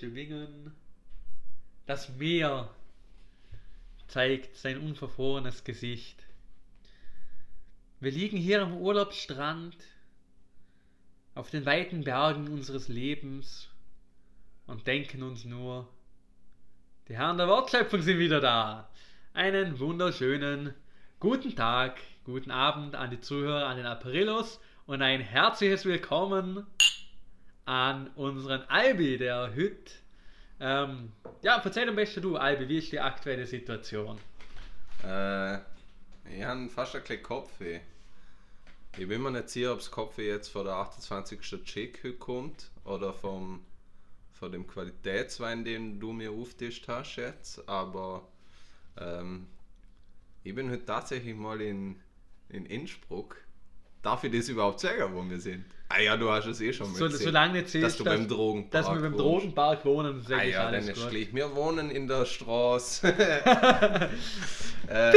schwingen, das Meer zeigt sein unverfrorenes Gesicht. Wir liegen hier am Urlaubsstrand, auf den weiten Bergen unseres Lebens und denken uns nur, die Herren der Wortschöpfung sind wieder da. Einen wunderschönen guten Tag, guten Abend an die Zuhörer, an den Aprillos und ein herzliches Willkommen an unseren Albi, der Hüt. Ähm, ja, erzähl am besten du, Albi, wie ist die aktuelle Situation? Äh, ich habe fast ein bisschen Kopfweh. Ich bin mir nicht sicher, ob das Kopfweh jetzt von der 28. Check kommt oder vom, von dem Qualitätswein, den du mir auftischt hast jetzt, aber ähm, ich bin heute tatsächlich mal in, in Innsbruck. Darf ich das überhaupt sagen, wo wir sind? Ah ja, du hast es eh schon so, gesehen. Solange nicht siehst, dass du beim Drogenpark Dass wir beim. Drogenpark wohnen, sag Ah ich ja, dann alles ist gut. Wir wohnen in der Straße. äh,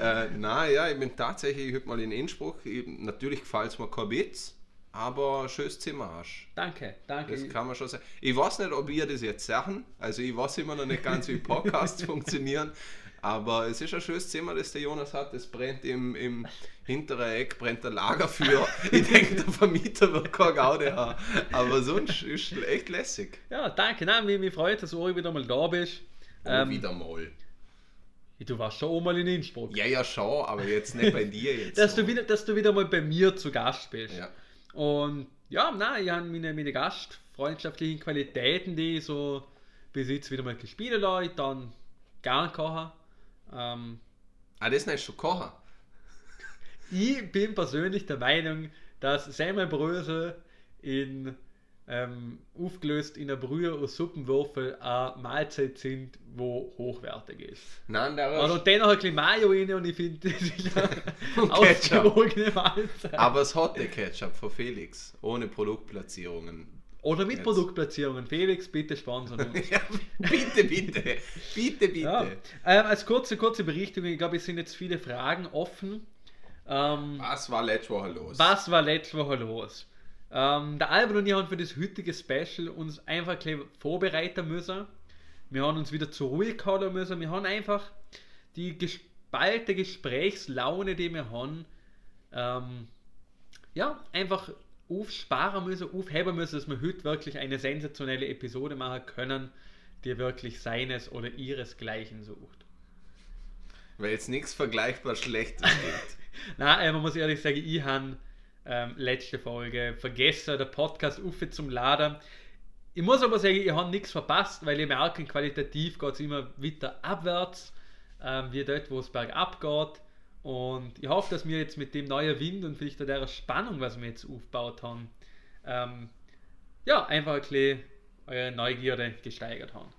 äh, na ja, ich bin tatsächlich heute mal in Innsbruck. Ich, natürlich gefällt es mir kein Witz, aber schönes Zimmer hast. Danke, danke. Das kann man schon sagen. Ich weiß nicht, ob ihr das jetzt sagen. Also ich weiß immer noch nicht ganz, wie Podcasts funktionieren. Aber es ist ein schönes Zimmer, das der Jonas hat. Es brennt im, im hinteren Eck, brennt der Lagerfeuer. ich denke, der Vermieter wird kein Gaude haben. Aber sonst ist es echt lässig. Ja, danke. Nein, mich, mich freut, dass du wieder mal da bist. Oh, Ähm, wieder mal. Du warst schon einmal in Innsbruck. Ja, ja, schon, aber jetzt nicht bei dir jetzt. dass, so. du wieder, dass du wieder mal bei mir zu Gast bist. Ja. Und ja, nein, ich habe meine, meine gastfreundschaftlichen Qualitäten, die ich so besitze, wieder mal gespielt Leute, dann gern kochen. Ähm, Ah, das ist schon kochen. ich bin persönlich der Meinung, dass Semmelbrösel in ähm, aufgelöst in einer Brühe und Suppenwürfel eine Mahlzeit sind, wo hochwertig ist. Nein, der Aber ist, dann noch ein bisschen Mayo rein und ich finde, das ist Und eine ausgewogene Mahlzeit. aber es hat der Ketchup von Felix. Ohne Produktplatzierungen. Oder mit Jetzt. Produktplatzierungen. Felix, bitte sponsern uns. Ja, bitte, bitte. Bitte, bitte. Ja. Ähm, als kurze, kurze Berichtigung, ich glaube, es sind jetzt viele Fragen offen. Ähm, Was war letzte Woche los? was war letzte Woche los? Ähm, der Albert und ich haben für das heutige Special uns einfach ein vorbereiten müssen. Wir haben uns wieder zur Ruhe gehalten müssen. Wir haben einfach die gespalte Gesprächslaune, die wir haben, ähm, ja, einfach aufsparen müssen, aufheben müssen, dass wir heute wirklich eine sensationelle Episode machen können, die wirklich seines oder ihresgleichen sucht. Weil es nichts vergleichbar Schlechtes gibt. Na, äh, man muss ehrlich sagen, ich habe ähm, letzte Folge vergessen, der Podcast auf zum Laden. Ich muss aber sagen, ich habe nichts verpasst, weil ich merke, qualitativ geht es immer weiter abwärts, ähm, wie dort, wo es bergab geht. Und ich hoffe, dass wir jetzt mit dem neuen Wind und vielleicht auch der Spannung, was wir jetzt aufgebaut haben, ähm, ja, einfach ein bisschen eure Neugierde gesteigert haben.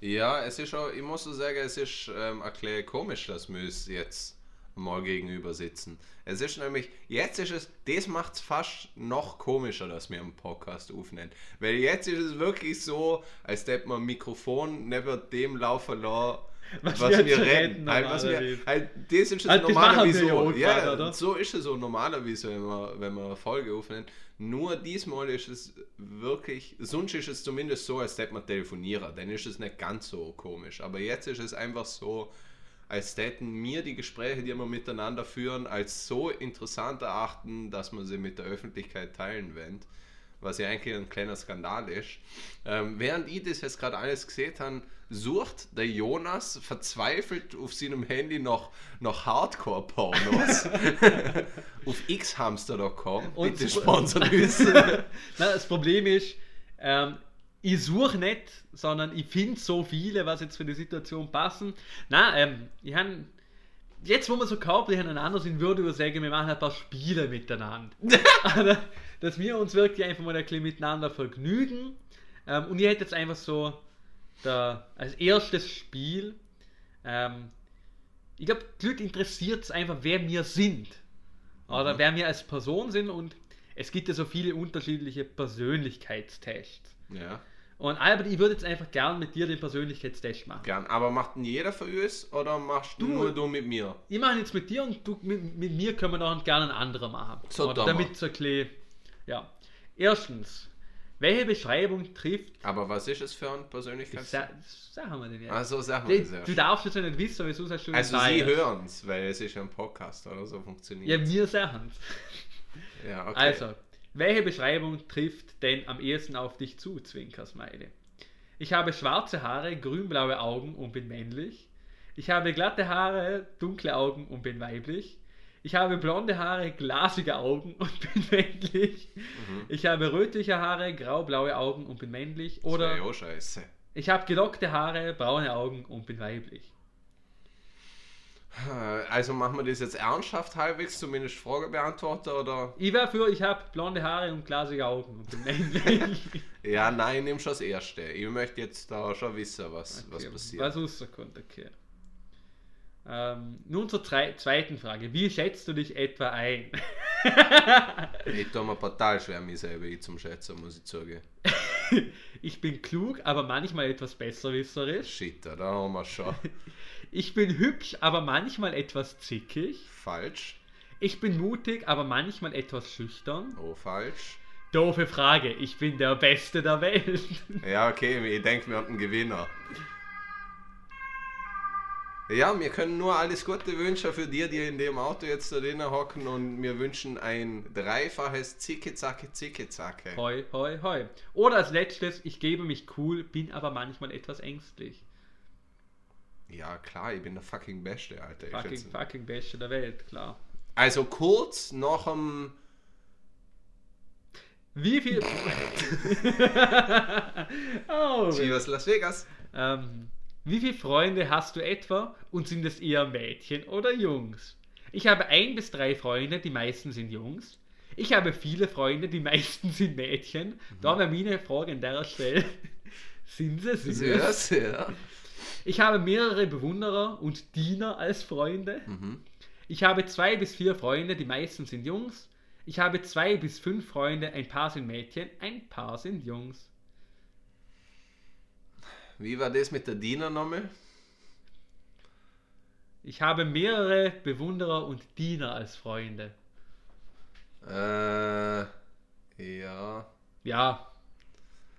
Ja, es ist auch, ich muss so sagen, es ist ähm, ein bisschen komisch, dass wir es jetzt mal gegenüber sitzen. Es ist nämlich, jetzt ist es, das macht es fast noch komischer, dass wir einen Podcast aufnehmen. Weil jetzt ist es wirklich so, als hätte man ein Mikrofon neben dem laufen lassen, Was was, wir wir reden. Halt, was wir, halt, das ist Halt, normalerweise wir ja so. Ja, oder? so ist es so normalerweise, wenn man, wenn man eine Folge aufnimmt. Nur diesmal ist es wirklich, sonst ist es zumindest so, als hätte man telefonieren. Dann ist es nicht ganz so komisch. Aber jetzt ist es einfach so, als hätten mir die Gespräche, die wir miteinander führen, als so interessant erachten, dass man sie mit der Öffentlichkeit teilen will. Was ja eigentlich ein kleiner Skandal ist. Ähm, während ich das jetzt gerade alles gesehen habe, sucht der Jonas verzweifelt auf seinem Handy noch, noch Hardcore-Pornos. auf xhamster.com. Und Bitte sponsern uns. Das Problem ist, ähm, ich suche nicht, sondern ich finde so viele, was jetzt für die Situation passen. Na, ähm, ich habe jetzt, wo wir so körperlich aneinander sind, würde ich sagen, wir machen ein paar Spiele miteinander. Also, dass wir uns wirklich einfach mal ein bisschen miteinander vergnügen. Ähm, und ich hätte jetzt einfach so der, als erstes Spiel, ähm, ich glaube, Leute interessiert es einfach, wer wir sind. Oder wer wir als Person sind und es gibt ja so viele unterschiedliche Persönlichkeitstests. ja. Und Albert, ich würde jetzt einfach gern mit dir den Persönlichkeitstest machen. Gern. Aber macht ihn jeder für uns oder machst du nur du mit mir? Ich mache jetzt mit dir und du mit, mit mir können wir noch gerne einen anderen machen. So, Oder damit so ein bisschen, ja. Erstens, welche Beschreibung trifft. Aber was ist es für ein Persönlichkeits... Sa sagen wir denn jetzt? Also sagen wir das du darfst es ja nicht wissen, weil sonst hast du Also sie hören es, weil es ist ja ein Podcast oder so funktioniert. Ja, wir sagen es. Ja, okay. Also, welche Beschreibung trifft denn am ehesten auf dich zu, Zwinkersmeile? Ich habe schwarze Haare, grünblaue Augen und bin männlich. Ich habe glatte Haare, dunkle Augen und bin weiblich. Ich habe blonde Haare, glasige Augen und bin männlich. Mhm. Ich habe rötliche Haare, graublaue Augen und bin männlich. Oder ja scheiße. ich habe gelockte Haare, braune Augen und bin weiblich. Also machen wir das jetzt ernsthaft halbwegs, zumindest Frage beantworten oder? Ich wäre für, ich habe blonde Haare und glasige Augen und bin männlich. Ja, nein, nimm schon das erste. Ich möchte jetzt da schon wissen, was, was Okay, passiert. Was rauskommt, okay. Ähm, nun zur zweiten Frage. Wie schätzt du dich etwa ein? Ich tue mir total schwer, mich selber zum Schätzen, muss ich sagen. ich bin klug, aber manchmal etwas besserwisserisch. Shit, da haben wir schon. Ich bin hübsch, aber manchmal etwas zickig. Falsch. Ich bin mutig, aber manchmal etwas schüchtern. Oh, falsch. Doofe Frage. Ich bin der Beste der Welt. Ja, okay, ich denke, wir haben einen Gewinner. Ja, wir können nur alles Gute wünschen für die, die in dem Auto jetzt da drinnen hocken und wir wünschen ein dreifaches Zicke, Zacke, Zicke, Zacke. hoi, hoi, hoi. Oder als letztes, ich gebe mich cool, bin aber manchmal etwas ängstlich. Ja, klar, ich bin der fucking Beste, Alter. Ich Fucking, schätze- fucking Beste der Welt, klar. Also kurz nach dem. Wie viel. oh, Chivas Las Vegas. ähm, wie viele Freunde hast du etwa und sind es eher Mädchen oder Jungs? Ich habe ein bis drei Freunde, die meisten sind Jungs. Ich habe viele Freunde, die meisten sind Mädchen. Da wäre meine Frage an der Stelle. sind sie süß? Sehr, sehr. Ich habe mehrere Bewunderer und Diener als Freunde. Mhm. Ich habe zwei bis vier Freunde, die meisten sind Jungs. Ich habe zwei bis fünf Freunde, ein paar sind Mädchen, ein paar sind Jungs. Wie war das mit der Diener nochmal? Ich habe mehrere Bewunderer und Diener als Freunde. Äh. Ja. Ja,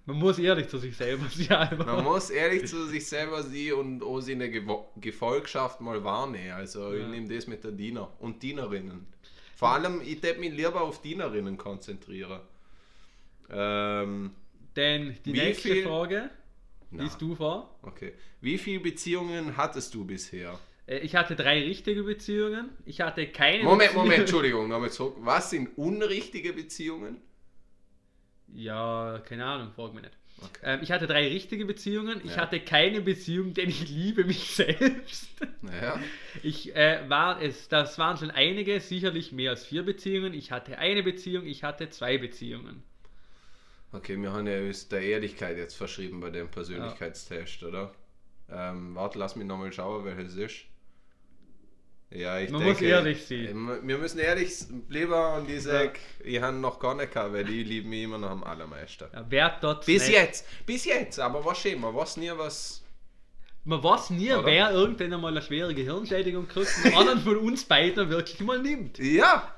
man muss ehrlich zu sich selber sein. Man muss ehrlich zu sich selber sein und auch seine Gefolgschaft mal wahrnehmen. Also ich Ja. nehme das mit der Diener und Dienerinnen. Vor allem, ich würde mich lieber auf Dienerinnen konzentrieren. Ähm, Denn die nächste viel- Frage na, du vor. Okay. Wie viele Beziehungen hattest du bisher? Äh, Ich hatte drei richtige Beziehungen. Ich hatte keine. Moment, Beziehung- Moment, Entschuldigung, nochmal zurück. Was sind unrichtige Beziehungen? Ja, keine Ahnung, frag mich nicht. Okay. Ähm, ich hatte drei richtige Beziehungen. Ich Ja. hatte keine Beziehung, denn ich liebe mich selbst. Naja. Ich äh, war es, das waren schon einige, sicherlich mehr als vier Beziehungen. Ich hatte eine Beziehung, ich hatte zwei Beziehungen. Okay, wir haben ja uns der Ehrlichkeit jetzt verschrieben bei dem Persönlichkeitstest, oder? Ähm, warte, lass mich nochmal schauen, welches ist. Ja, ich Man denke, muss ehrlich sein. ähm, Wir müssen ehrlich bleiben und ich sag, ich habe noch gar nicht gehabt, weil die lieben mich immer noch am allermeisten. Ja, wer dort Bis nicht- jetzt, bis jetzt, aber was schön, man weiß nie, was. Man weiß nie, Oder? wer irgendwann einmal eine schwere Gehirnschädigung kriegt und anderen von uns beiden wirklich mal nimmt. Ja!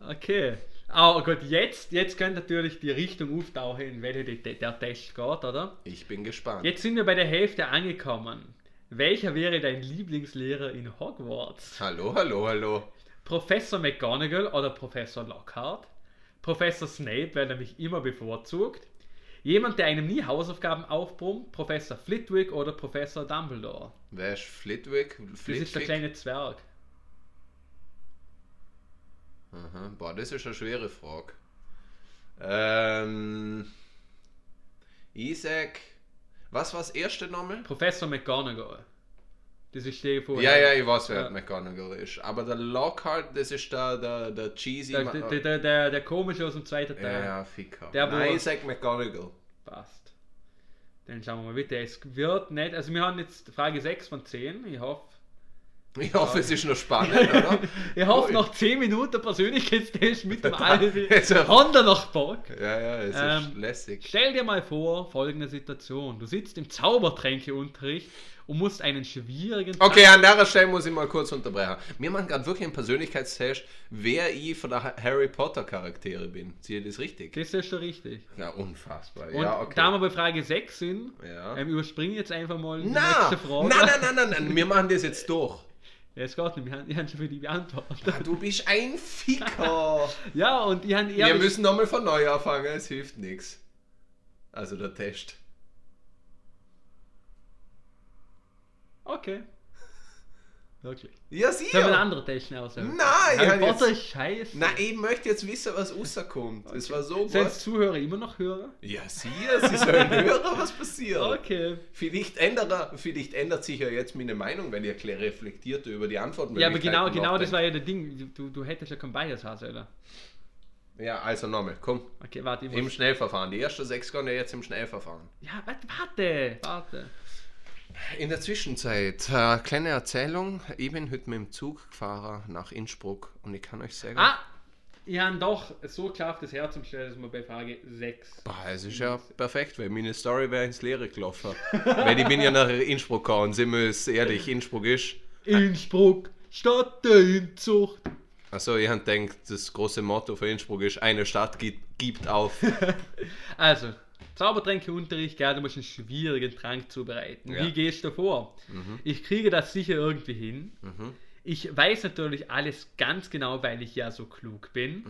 Okay. Aber gut, jetzt, jetzt könnte natürlich die Richtung auftauchen, in welche der Test geht, oder? Ich bin gespannt. Jetzt sind wir bei der Hälfte angekommen. Welcher wäre dein Lieblingslehrer in Hogwarts? Hallo, hallo, hallo. Professor McGonagall oder Professor Lockhart? Professor Snape wäre nämlich immer bevorzugt. Jemand, der einem nie Hausaufgaben aufbrummt, Professor Flitwick oder Professor Dumbledore? Wer ist Flitwick? Das ist der Flitwick? kleine Zwerg. Aha, boah, das ist eine schwere Frage. Ähm, Isaac, was war das erste Name? Professor McGonagall. Das ist der vorher. Ja, ja, ich weiß, wer Ja. McGonagall ist. Aber der Lockhart, das ist der, der, der cheesy... Der, der, der, der, der komische aus dem zweiten ja, Teil. ja, Ficker. Der, Nein, sag McGonagall. Passt. Dann schauen wir mal bitte. Es wird nicht. Also, wir haben jetzt Frage 6 von 10. Ich hoffe, Ich hoffe, es ist noch spannend, oder? Ich hoffe, nach 10 Minuten Persönlichkeitstest mit dem Aldi wir noch Bock. Ja, ja, es ist Ähm, lässig. Stell dir mal vor, folgende Situation. Du sitzt im Zaubertränkeunterricht und musst einen schwierigen Okay, an der Stelle muss ich mal kurz unterbrechen. Wir machen gerade wirklich einen Persönlichkeitstest, wer ich von der Ha- Harry Potter Charaktere bin. Sehe das richtig? Das ist schon richtig. Ja, unfassbar. Und ja, okay. da wir bei Frage 6 sind, Ja. ähm, überspringe ich jetzt einfach mal die Na, nächste Frage. nein, nein, nein, nein, nein, wir machen das jetzt durch. Ja, es geht nicht, wir haben, ich habe schon für die beantwortet. Ah, Du bist ein Ficker. Ja, und ich habe. Wir müssen nochmal von neu anfangen, es hilft nichts. Also der Test. Okay. Wirklich. Ja, Sollen wir einen sicher. anderen Test schnell aussuchen? Nein, Harry ja, Potter jetzt- ist scheiße. Na, ich möchte jetzt wissen, was rauskommt. Es war so Sind gut. Zuhörer immer noch Hörer? Ja, sicher, sie sollen hören, was passiert. Okay. Vielleicht, ändere, vielleicht ändert sich ja jetzt meine Meinung, wenn ihr klar reflektierter über die Antworten Ja, aber genau, genau das war ja der Ding. Du, du hättest ja kein Bias haben, oder? Ja, also nochmal, komm. Okay, warte, ich Im. Schnellverfahren. Die ersten sechs gehen ja jetzt im Schnellverfahren. Ja, warte, warte, warte. In der Zwischenzeit, äh, kleine Erzählung. Ich bin heute mit dem Zug gefahren nach Innsbruck und ich kann euch sagen, Ah! Ich habe doch so geschafft, das Herz umstellen, dass wir bei Frage 6. boah, es ist ja perfekt, weil meine Story wäre ins Leere gelaufen. weil ich bin ja nach Innsbruck gekommen und sind wir uns ehrlich, Innsbruck ist. Innsbruck, Stadt der Inzucht. Also ich habe gedacht, das große Motto für Innsbruck ist, eine Stadt gibt, gibt auf. Also, Zaubertränkeunterricht, gell, du musst einen schwierigen Trank zubereiten. Ja. Wie gehst du vor? Ich kriege das sicher irgendwie hin. Ich weiß natürlich alles ganz genau, weil ich ja so klug bin.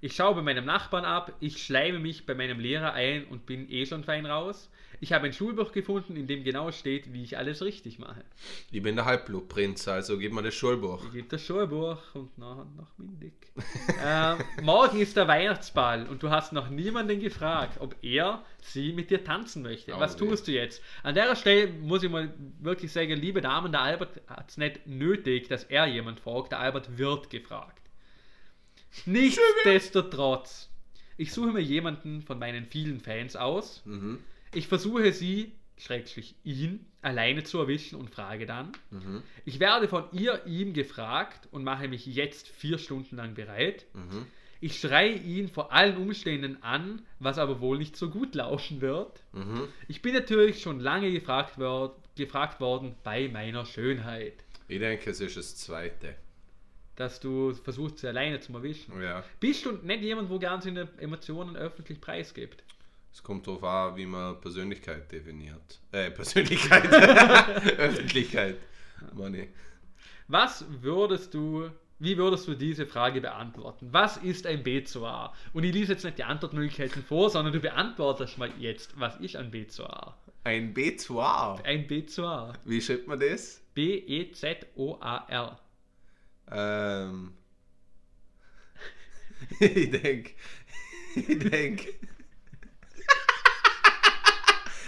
Ich schaue bei meinem Nachbarn ab, ich schleime mich bei meinem Lehrer ein und bin eh schon fein raus. Ich habe ein Schulbuch gefunden, in dem genau steht, wie ich alles richtig mache. Ich bin der Halbblutprinz, also gib mir das Schulbuch. Ich gebe das Schulbuch und nachher noch Mindig. ähm, morgen ist der Weihnachtsball und du hast noch niemanden gefragt, ob er sie mit dir tanzen möchte. Oh Was weh. tust du jetzt? An der Stelle muss ich mal wirklich sagen, liebe Damen, der Albert hat es nicht nötig, dass er jemand fragt. Der Albert wird gefragt. Nichtsdestotrotz, ich suche mir jemanden von meinen vielen Fans aus. Mhm. Ich versuche sie, schrägstrich ihn, alleine zu erwischen und frage dann. Mhm. Ich werde von ihr ihm gefragt und mache mich jetzt vier Stunden lang bereit. Mhm. Ich schreie ihn vor allen Umständen an, was aber wohl nicht so gut laufen wird. Mhm. Ich bin natürlich schon lange gefragt, wor gefragt worden bei meiner Schönheit, Ich denke, es ist das Zweite. dass du versuchst, sie alleine zu erwischen. Ja. Bist du nicht jemand, wo gern seine Emotionen öffentlich preisgibt? Es kommt darauf an, wie man Persönlichkeit definiert. Äh, Persönlichkeit. Öffentlichkeit. Money. Was würdest du, wie würdest du diese Frage beantworten? Was ist ein B2A? Und ich lese jetzt nicht die Antwortmöglichkeiten vor, sondern du beantwortest mal jetzt, was ist ein B2A? Ein B2A. Ein B2A. Wie schreibt man das? B-E-Z-O-A-R. Ähm. ich denke. Ich denke.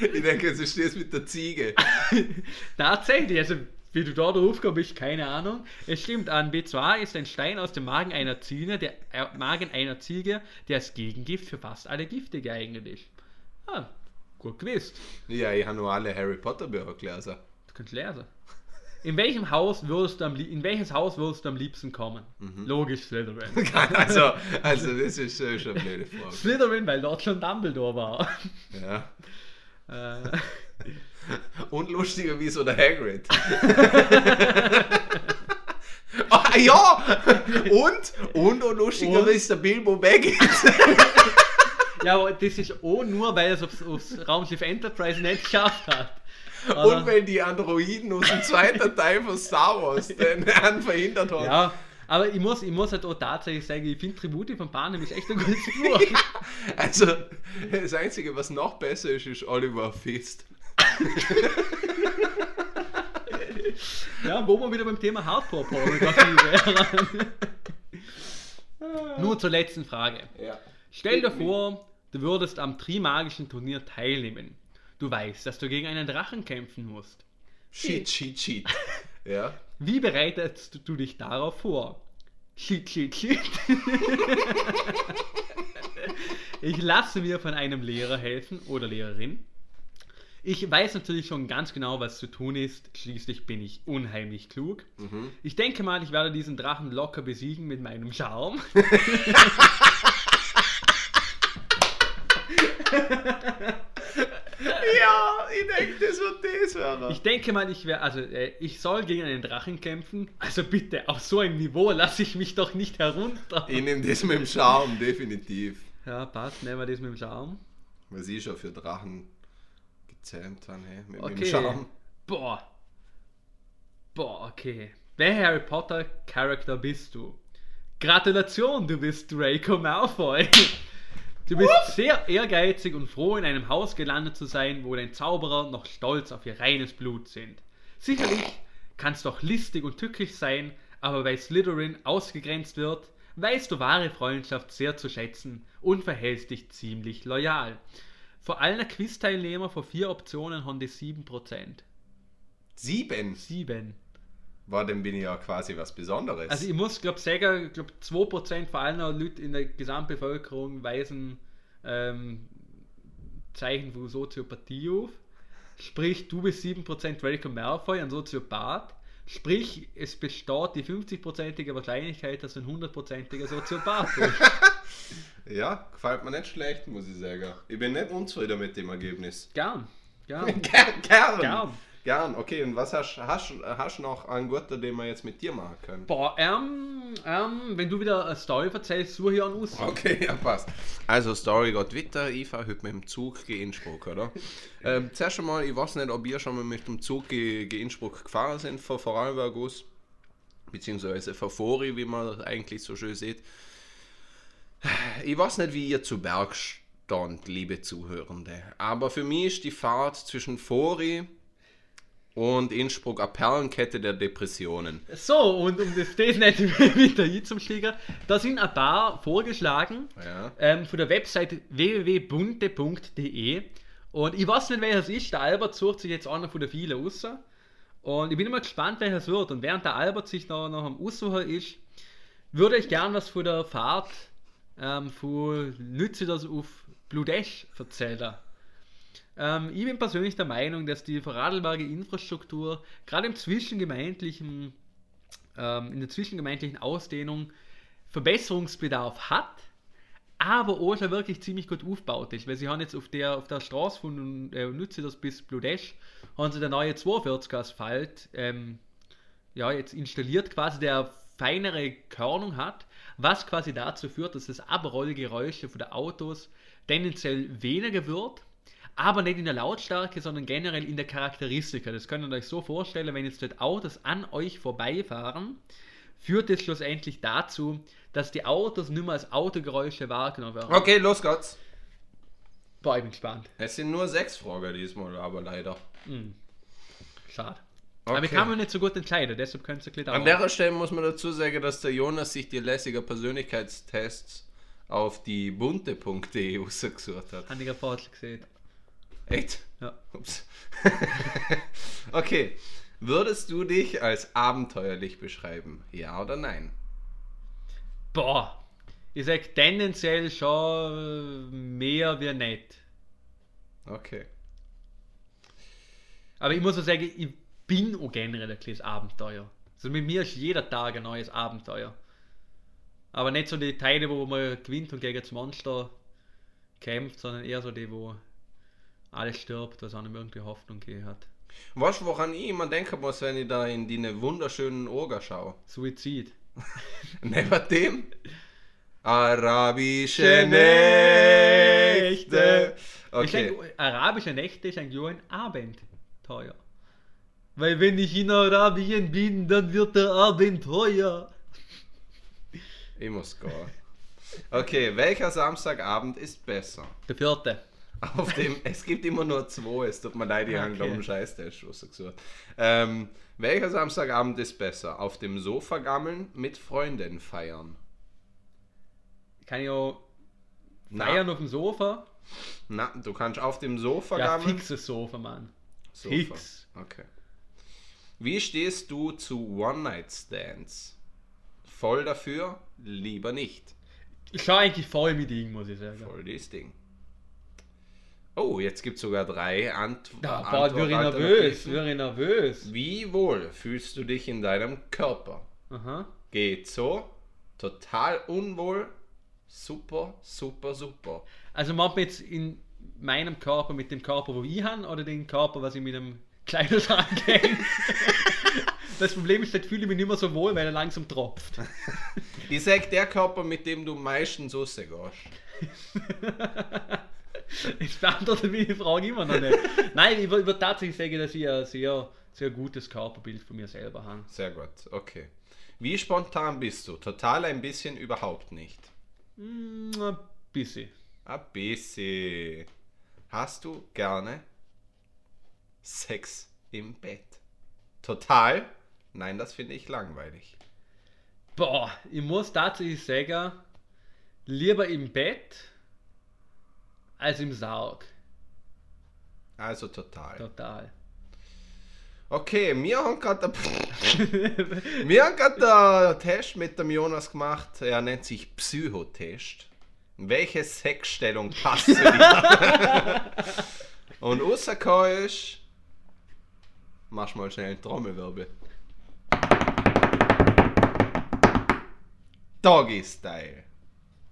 ich denke, ist das mit der Ziege. Tatsächlich, also wie du da drauf kommst, keine Ahnung. Es stimmt, ein B2A ist ein Stein aus dem Magen einer Ziege, der äh, Magen einer Ziege, der als Gegengift für fast alle Gifte geeignet ist. Ah, gut gewusst. Ja, ich habe nur alle Harry Potter Bücher gelesen. Du kannst lesen. In welchem Haus würdest du am, in welches Haus würdest du am liebsten kommen? Logisch Slytherin. Also, also das ist äh, schon eine blöde Frage. Slytherin, weil dort schon Dumbledore war. Ja. Äh, Und lustiger wie so der Hagrid. ah, ja! Und, und, und lustiger Und? wie der Bilbo Baggins. ja, aber das ist auch nur, weil es aufs, aufs Raumschiff Enterprise nicht geschafft hat. Und wenn die Androiden aus dem zweiten Teil von Star Wars den Herrn verhindert haben. Ja, aber ich muss, ich muss halt auch tatsächlich sagen, ich finde Tribute von Panem ist echt ein gutes Buch. Also, das Einzige, was noch besser ist, ist Oliver Fist. Ja, wo wir wieder beim Thema Hardcore-Pornografie wären. Nur zur letzten Frage. Ja. Stell dir vor, du würdest am Trimagischen Turnier teilnehmen. Du weißt, dass du gegen einen Drachen kämpfen musst. Cheat, cheat, cheat. Ja. Wie bereitest du dich darauf vor? Shit, shit, shit. ich lasse mir von einem Lehrer helfen oder Lehrerin. Ich weiß natürlich schon ganz genau, was zu tun ist. Schließlich bin ich unheimlich klug. Mhm. Ich denke mal, ich werde diesen Drachen locker besiegen mit meinem Charme. Ja, ich denke, mal, ich werde, also äh, ich soll gegen einen Drachen kämpfen. Also bitte, auf so einem Niveau lasse ich mich doch nicht herunter. Ich nehme das mit dem Charme, definitiv. Ja, passt, nehmen wir das mit dem Charme. Was ich schon für Drachen gezähmt habe, hey, mit, mit dem Okay. Charme. Boah. Boah, okay. Welcher Harry Potter Charakter bist du? Gratulation, du bist Draco Malfoy. Du bist sehr ehrgeizig und froh, in einem Haus gelandet zu sein, wo dein Zauberer noch stolz auf ihr reines Blut sind. Sicherlich kannst du auch listig und tückisch sein, aber weil Slytherin ausgegrenzt wird, weißt du wahre Freundschaft sehr zu schätzen und verhältst dich ziemlich loyal. Vor allen Quiz-Teilnehmer vor vier Optionen haben die 7%. Sieben. 7. War, dann bin ich ja quasi was Besonderes. Also ich muss glaube sagen, ich glaube 2% von allen Leuten in der Gesamtbevölkerung weisen ähm, Zeichen von Soziopathie auf. Sprich, du bist 7% Draco Malfoy, ein Soziopath. Sprich, es besteht die 50%ige Wahrscheinlichkeit, dass du ein 100%iger Soziopath bist. ja, gefällt mir nicht schlecht, muss ich sagen. Ich bin nicht unzufrieden mit dem Ergebnis. Gern, gern, Gern, gern. gern. Gern, okay. Und was hast du hast, hast du noch einen guten, den wir jetzt mit dir machen können? Boah, ähm, ähm, wenn du wieder eine Story erzählst, suche ich einen aus. Okay, ja, passt. Also, Story geht weiter. Ich fahre heute mit dem Zug gegen Innsbruck, oder? ähm, zuerst einmal, ich weiß nicht, ob ihr schon mal mit dem Zug gegen ge Innsbruck gefahren sind, von Vorarlberg aus. Beziehungsweise von Fori, wie man eigentlich so schön sieht. Ich weiß nicht, wie ihr zu Berg stand, liebe Zuhörende. Aber für mich ist die Fahrt zwischen Fori und Innsbruck eine Perlenkette der Depressionen. So, und um das nicht wieder einzusteigen, da sind ein paar vorgeschlagen Ja. ähm, von der Website www.bunte.de und ich weiß nicht, welches ist. Der Albert sucht sich jetzt einer von den vielen raus. Und ich bin immer gespannt, welches wird. Und während der Albert sich noch, noch am Aussuchen ist, würde ich gern was von der Fahrt ähm, von Nütze das auf Bludesch erzählen. Ähm, ich bin persönlich der Meinung, dass die Vorarlberger Infrastruktur gerade im zwischengemeindlichen, ähm, in der zwischengemeindlichen Ausdehnung Verbesserungsbedarf hat, aber auch schon wirklich ziemlich gut aufgebaut ist, weil sie haben jetzt auf der, auf der Straße von äh, Nütze das bis Bludesch, haben sie der neue 42 Asphalt ähm, ja, jetzt installiert, quasi der feinere Körnung hat, was quasi dazu führt, dass das Abrollgeräusche von den Autos tendenziell weniger wird, aber nicht in der Lautstärke, sondern generell in der Charakteristika. Das könnt ihr euch so vorstellen, wenn jetzt dort Autos an euch vorbeifahren, führt es schlussendlich dazu, dass die Autos nicht mehr als Autogeräusche wahrgenommen werden. Okay, los geht's. Boah, ich bin gespannt. Es sind nur sechs Fragen diesmal, aber leider. Schade. Aber ich kann mich nicht so gut entscheiden, deshalb könnt ihr bisschen An der Stelle muss man dazu sagen, dass der Jonas sich die lässige Persönlichkeitstests auf die bunte.de rausgesucht hat. Habe ich gerade gesehen. Echt? Ja. Ups. okay. Würdest du dich als abenteuerlich beschreiben? Ja oder nein? Boah, ich sag tendenziell schon mehr wie nicht. Okay. Aber ich muss auch sagen, ich bin auch generell ein kleines Abenteuer. Also mit mir ist jeder Tag ein neues Abenteuer. Aber nicht so die Teile, wo man gewinnt und gegen das Monster kämpft, sondern eher so die, wo alles stirbt, was einem irgendwie Hoffnung gegeben hat. Weißt du, woran ich immer denken muss, wenn ich da in die wunderschönen Oger schaue? Suizid. Neben dem arabische Nächte. Okay. denke, arabische Nächte ist nur ein Abenteuer. Weil wenn ich in Arabien bin, dann wird der Abenteuer. Ich muss gehen. Okay, welcher Samstagabend ist besser? Der vierte. Auf dem, es gibt immer nur zwei, es tut mir leid, die haben Okay. glaube ich einen Scheiß gesagt. Ähm, welcher Samstagabend ist besser? Auf dem Sofa gammeln, mit Freunden feiern? Kann ich auch Na. feiern auf dem Sofa. Na, du kannst auf dem Sofa Ja, gammeln. fixes Sofa, Mann. Sofa. fix. Okay. Wie stehst du zu One-Night-Stands? Voll dafür? Lieber nicht. Ich schaue eigentlich voll mit ihm, muss ich sagen. Voll das Ding. Oh, jetzt gibt es sogar drei Ant Ja, boah, wäre ich nervös, wäre ich nervös. Wie wohl fühlst du dich in deinem Körper? Aha. Geht so, total unwohl, super, super, super. Also macht man jetzt in meinem Körper mit dem Körper, wo ich habe, oder den Körper, was ich mit einem Kleiderschrank hänge? das Problem ist, jetzt fühle ich mich nicht mehr so wohl, weil er langsam tropft. Ich sag der Körper, mit dem du meistens rausgehst. Jetzt beantwortet mich die Frage immer noch nicht. Nein, ich würde würd tatsächlich sagen, dass ich ein sehr, sehr gutes Körperbild von mir selber habe. Sehr gut, okay. Wie spontan bist du? Total ein bisschen überhaupt nicht. Mm, ein bisschen. Ein bisschen. Hast du gerne Sex im Bett? Total? Nein, das finde ich langweilig. Boah, ich muss tatsächlich sagen, lieber im Bett als im Sarg. Also total. Total. Okay, wir haben gerade wir haben gerade den Test mit dem Jonas gemacht. Er nennt sich Psychotest. Welche Sexstellung passt zu dir? Und rausgekommen ist. Mach mal schnell einen Trommelwirbel. Doggy Style.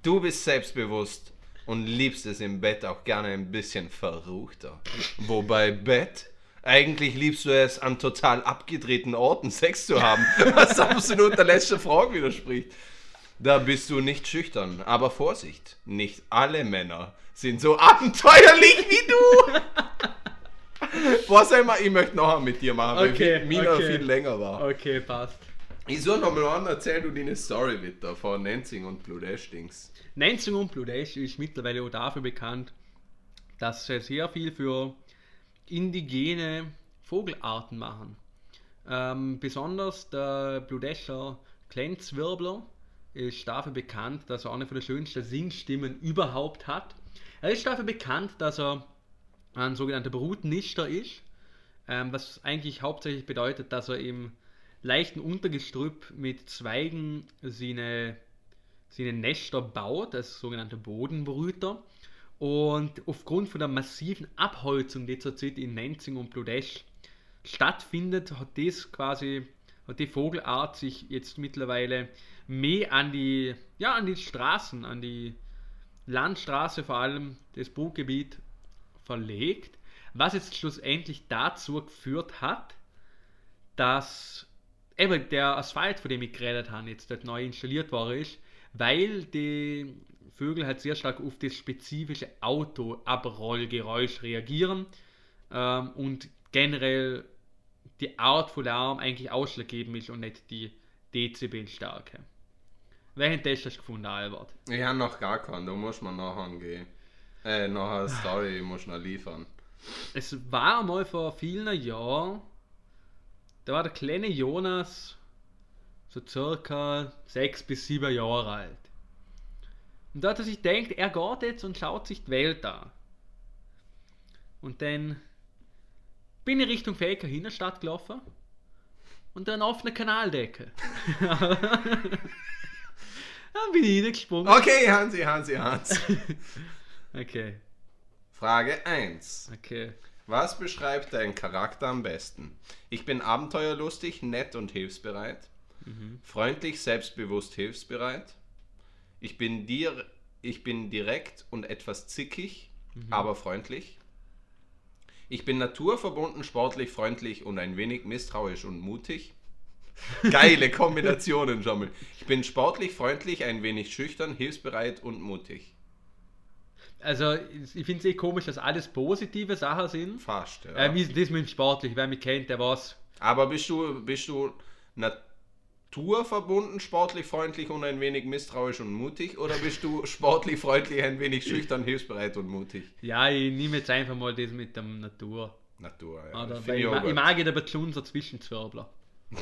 Du bist selbstbewusst und liebst es im Bett auch gerne ein bisschen verruchter. Wobei Bett, eigentlich liebst du es an total abgedrehten Orten Sex zu haben, was absolut der letzten Frage widerspricht. Da bist du nicht schüchtern, aber Vorsicht, nicht alle Männer sind so abenteuerlich wie du. Boah, sag mal, ich möchte noch mit dir machen, Okay, weil Mina okay. viel länger war. Okay, passt. Ich soll noch mal an, erzähl du deine Story wieder von Nenzing und Blue Dings. Nenzing und Blue Dash ist mittlerweile auch dafür bekannt, dass sie sehr viel für indigene Vogelarten machen. Ähm, besonders der Blue Dasher Glänzwirbler ist dafür bekannt, dass er eine von der schönsten Singstimmen überhaupt hat. Er ist dafür bekannt, dass er ein sogenannter Brutnischter ist, ähm, was eigentlich hauptsächlich bedeutet, dass er im leichten Untergestrüpp mit Zweigen seine, seine Nester baut, als sogenannter Bodenbrüter. Und aufgrund von der massiven Abholzung, die zurzeit in Nenzing und Bludesch stattfindet, hat das quasi, hat die Vogelart sich jetzt mittlerweile mehr an die, ja, an die Straßen, an die Landstraße vor allem, das Burggebiet verlegt, was jetzt schlussendlich dazu geführt hat, dass eben der Asphalt, von dem ich geredet habe, jetzt dort neu installiert worden ist, weil die Vögel halt sehr stark auf das spezifische Autoabrollgeräusch reagieren ähm, und generell die Art von Lärm eigentlich ausschlaggebend ist und nicht die Dezibelstärke. Welchen Test hast du gefunden, Albert? Ich habe noch gar keinen, da muss man nachher gehen. Äh, noch eine Story muss noch liefern. Es war mal vor vielen Jahren, da war der kleine Jonas so circa sechs bis sieben Jahre alt. Und da hat er sich gedacht, er geht jetzt und schaut sich die Welt an. Und dann bin ich Richtung Felker Innenstadt gelaufen und dann auf eine Kanaldecke. dann bin ich hineingesprungen. Okay, Hansi, Hansi, Hans. Okay, Frage 1. okay. Was beschreibt deinen Charakter am besten? Ich bin abenteuerlustig, nett und hilfsbereit. Freundlich, selbstbewusst, hilfsbereit. Ich bin, dir, ich bin direkt und etwas zickig, aber freundlich. Ich bin naturverbunden, sportlich, freundlich und ein wenig misstrauisch und mutig. Geile Kombinationen, Jommel. Ich bin sportlich, freundlich, ein wenig schüchtern, hilfsbereit und mutig. Also, ich finde es eh komisch, dass alles positive Sachen sind. Fast, ja. Äh, wie ist das mit dem Sportlich? Wer mich kennt, der weiß. Aber bist du, bist du naturverbunden, sportlich, freundlich und ein wenig misstrauisch und mutig? Oder bist du sportlich, freundlich, ein wenig schüchtern, hilfsbereit und mutig? Ja, ich nehme jetzt einfach mal das mit der Natur. Natur, ja. Oder? Weil ich ich, ma- ich mag ein bisschen unser Zwischenzwirbler.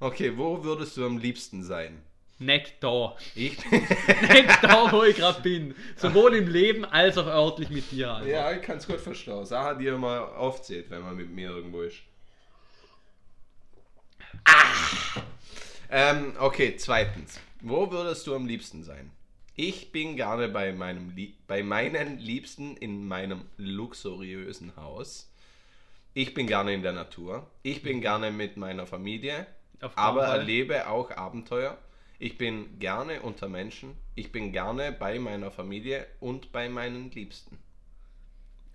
Okay, wo würdest du am liebsten sein? Nicht da. Ich Nicht da, wo ich gerade bin. Sowohl im Leben als auch örtlich mit dir. Also. Ja, ich kann es gut verstehen. Sache, die mal aufzählt, wenn man mit mir irgendwo ist. Ah! Ähm, okay, zweitens. Wo würdest du am liebsten sein? Ich bin gerne bei, meinem Lie bei meinen Liebsten in meinem luxuriösen Haus. Ich bin gerne in der Natur. Ich bin gerne mit meiner Familie, aber Fall. erlebe auch Abenteuer. Ich bin gerne unter Menschen. Ich bin gerne bei meiner Familie und bei meinen Liebsten.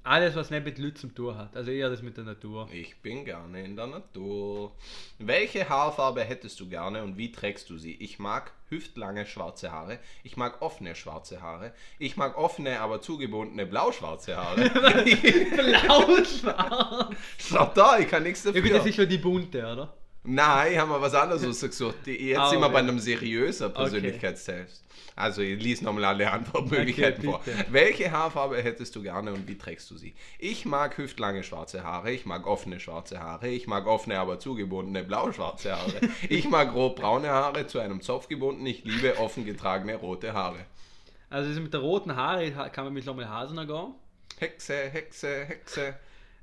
Alles, was nicht mit Leuten zu tun hat. Also eher das mit der Natur. Ich bin gerne in der Natur. Welche Haarfarbe hättest du gerne und wie trägst du sie? Ich mag hüftlange schwarze Haare. Ich mag offene schwarze Haare. Ich mag offene, aber zugebundene blau-schwarze Haare. Blau-schwarz. Schaut da, ich kann nichts Ja dafür. gut, das ist schon die bunte, oder? Nein, haben wir was anderes ausgesucht. Die- Jetzt Ah, sind wir bei okay. einem seriöser Persönlichkeitstest. Also, ich lies nochmal alle Antwortmöglichkeiten Okay, vor. Welche Haarfarbe hättest du gerne und wie trägst du sie? Ich mag hüftlange schwarze Haare, ich mag offene schwarze Haare, ich mag offene, aber zugebundene blau-schwarze Haare. Ich mag rot-braune Haare zu einem Zopf gebunden, ich liebe offen getragene rote Haare. Also mit der roten Haare ha- kann man mit nochmal Hasen gehen. Hexe, Hexe, Hexe.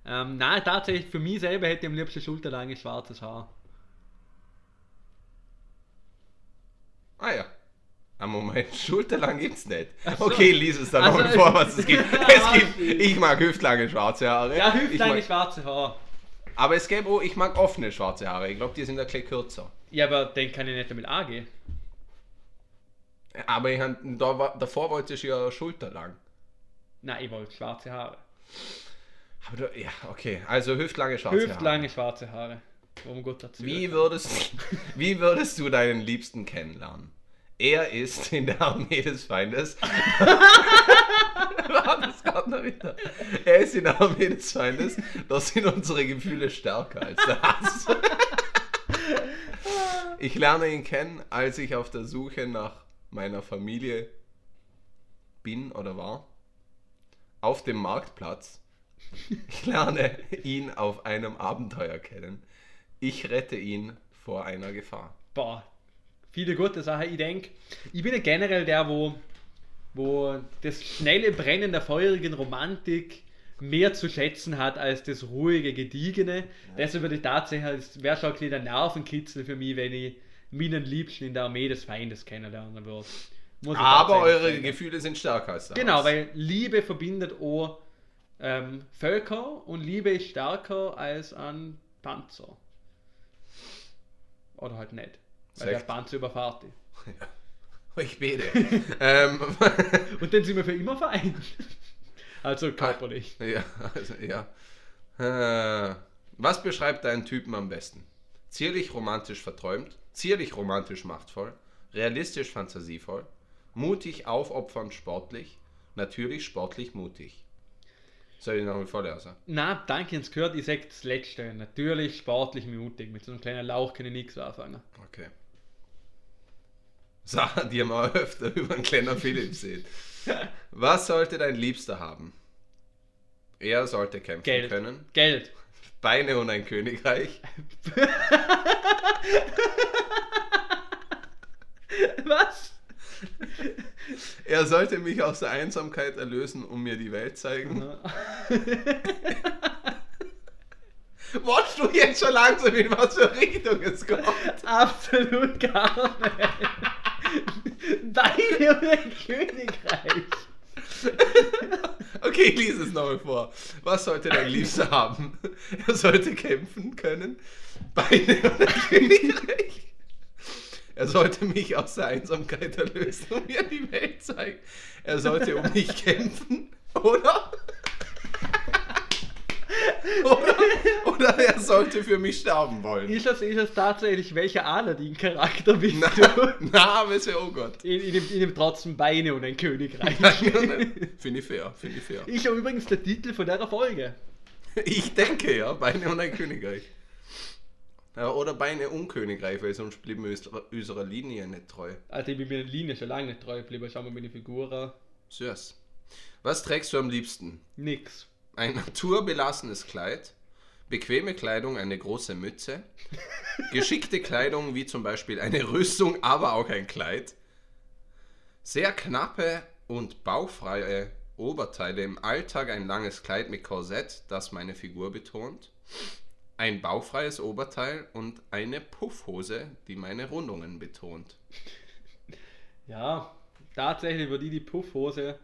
Ähm, nein, tatsächlich, für mich selber hätte ich am liebsten schulterlanges schwarzes Haar. Ah ja. Am Moment, schulterlang gibt's nicht. so. Okay, lies es dann Also, noch vor, was es gibt. Es Ah, gibt, ich mag hüftlange schwarze Haare. Ja, hüftlange mag, schwarze Haar. aber es gäbe auch, ich mag offene schwarze Haare. Ich glaube, die sind ein bisschen kürzer. Ja, aber den kann ich nicht damit angehen. Aber ich, da davor wollte ich ja schulterlang. Nein, ich wollte schwarze Haare. Aber du, ja, okay. Also hüftlange schwarze Haare. Hüftlange schwarze Haare. Um Gottes Willen. Wie würdest, wie würdest du deinen Liebsten kennenlernen? Er ist in der Armee des Feindes. Das gerade noch wieder? Er ist in der Armee des Feindes. Da sind unsere Gefühle stärker als der Hass. Ich lerne ihn kennen, als ich auf der Suche nach meiner Familie bin oder war. Auf dem Marktplatz. Ich lerne ihn auf einem Abenteuer kennen. Ich rette ihn vor einer Gefahr. Boah, viele gute Sachen. Ich denke, ich bin ja generell der, wo, wo das schnelle Brennen der feurigen Romantik mehr zu schätzen hat als das ruhige, gediegene. Deshalb würde ich tatsächlich, es wäre schon ein kleiner Nervenkitzel für mich, wenn ich meinen Liebsten in der Armee des Feindes kennenlernen würde. Aber eure sagen. Gefühle sind stärker als das. Genau, weil Liebe verbindet auch ähm, Völker und Liebe ist stärker als ein Panzer. Oder halt nicht. Weil der Sekt. Panzer überfahrt die. Ich bete. ähm, Und dann sind wir für immer vereint. Also körperlich. ja, also, ja. Äh, was beschreibt deinen Typen am besten? Zierlich romantisch verträumt, zierlich romantisch machtvoll, realistisch fantasievoll, mutig aufopfernd sportlich, natürlich sportlich mutig. Soll ich noch mal vorlesen? Na, danke, ins gehört, ich sag das Letzte. Natürlich sportlich mutig. Mit so einem kleinen Lauch kann ich nichts anfangen. Okay. Sachen, die man öfter über einen kleinen Philipp sieht. Was sollte dein Liebster haben? Er sollte kämpfen Geld. können. Geld. Beine und ein Königreich. Was? Er sollte mich aus der Einsamkeit erlösen und mir die Welt zeigen. Wolltest du jetzt schon langsam in was für Richtung es kommt? Absolut gar nicht. Deine und Königreich. Okay, ich lese es nochmal vor. Was sollte dein Liebster haben? Er sollte kämpfen können. Beine und Königreich. Er sollte mich aus der Einsamkeit erlösen und mir die Welt zeigen. Er sollte um mich kämpfen, oder? oder? Oder er sollte für mich sterben wollen. Ist das, ist das tatsächlich, welcher Aladdin-Charakter bist Na, du? na, aber ist ja, oh Gott. In, in, dem, in dem trotzdem Beine und ein Königreich. Finde ich fair, finde ich fair. ist ja übrigens der Titel von der Folge. Ich denke ja, Beine und ein Königreich. Ja, oder Beine und Königreich, weil sonst blieben wir unserer- Linie nicht treu. Also ich bin meiner Linie schon lange nicht treu geblieben. Schau mal meine Figur Süß. Was trägst du am liebsten? Nix. Ein naturbelassenes Kleid, bequeme Kleidung, eine große Mütze, geschickte Kleidung wie zum Beispiel eine Rüstung, aber auch ein Kleid, sehr knappe und bauchfreie Oberteile im Alltag, ein langes Kleid mit Korsett, das meine Figur betont, ein bauchfreies Oberteil und eine Puffhose, die meine Rundungen betont. Ja, tatsächlich würde ich die Puffhose,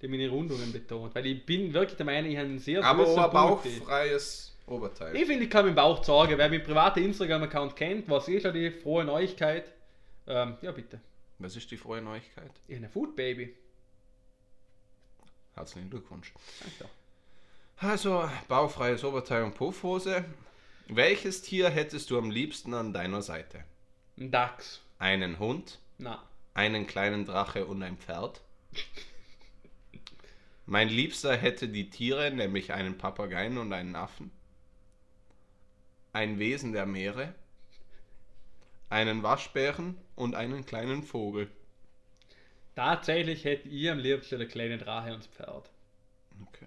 die meine Rundungen betont. Weil ich bin wirklich der Meinung, ich habe einen sehr Aber ein bauchfreies Oberteil. Ich finde, ich kann meinen Bauch zeigen. Wer meinen privaten Instagram-Account kennt, was ist ja die frohe Neuigkeit? Ähm, ja, bitte. Was ist die frohe Neuigkeit? Ich bin ein Food Baby. Herzlichen Glückwunsch. Danke. Also, bauchfreies Oberteil und Puffhose. Welches Tier hättest du am liebsten an deiner Seite? Ein Dachs. Einen Hund, Na. einen kleinen Drache und ein Pferd? Mein Liebster hätte die Tiere, nämlich einen Papageien und einen Affen. Ein Wesen der Meere, einen Waschbären und einen kleinen Vogel. Tatsächlich hätte ich am liebsten der kleine Drache und das Pferd. Okay.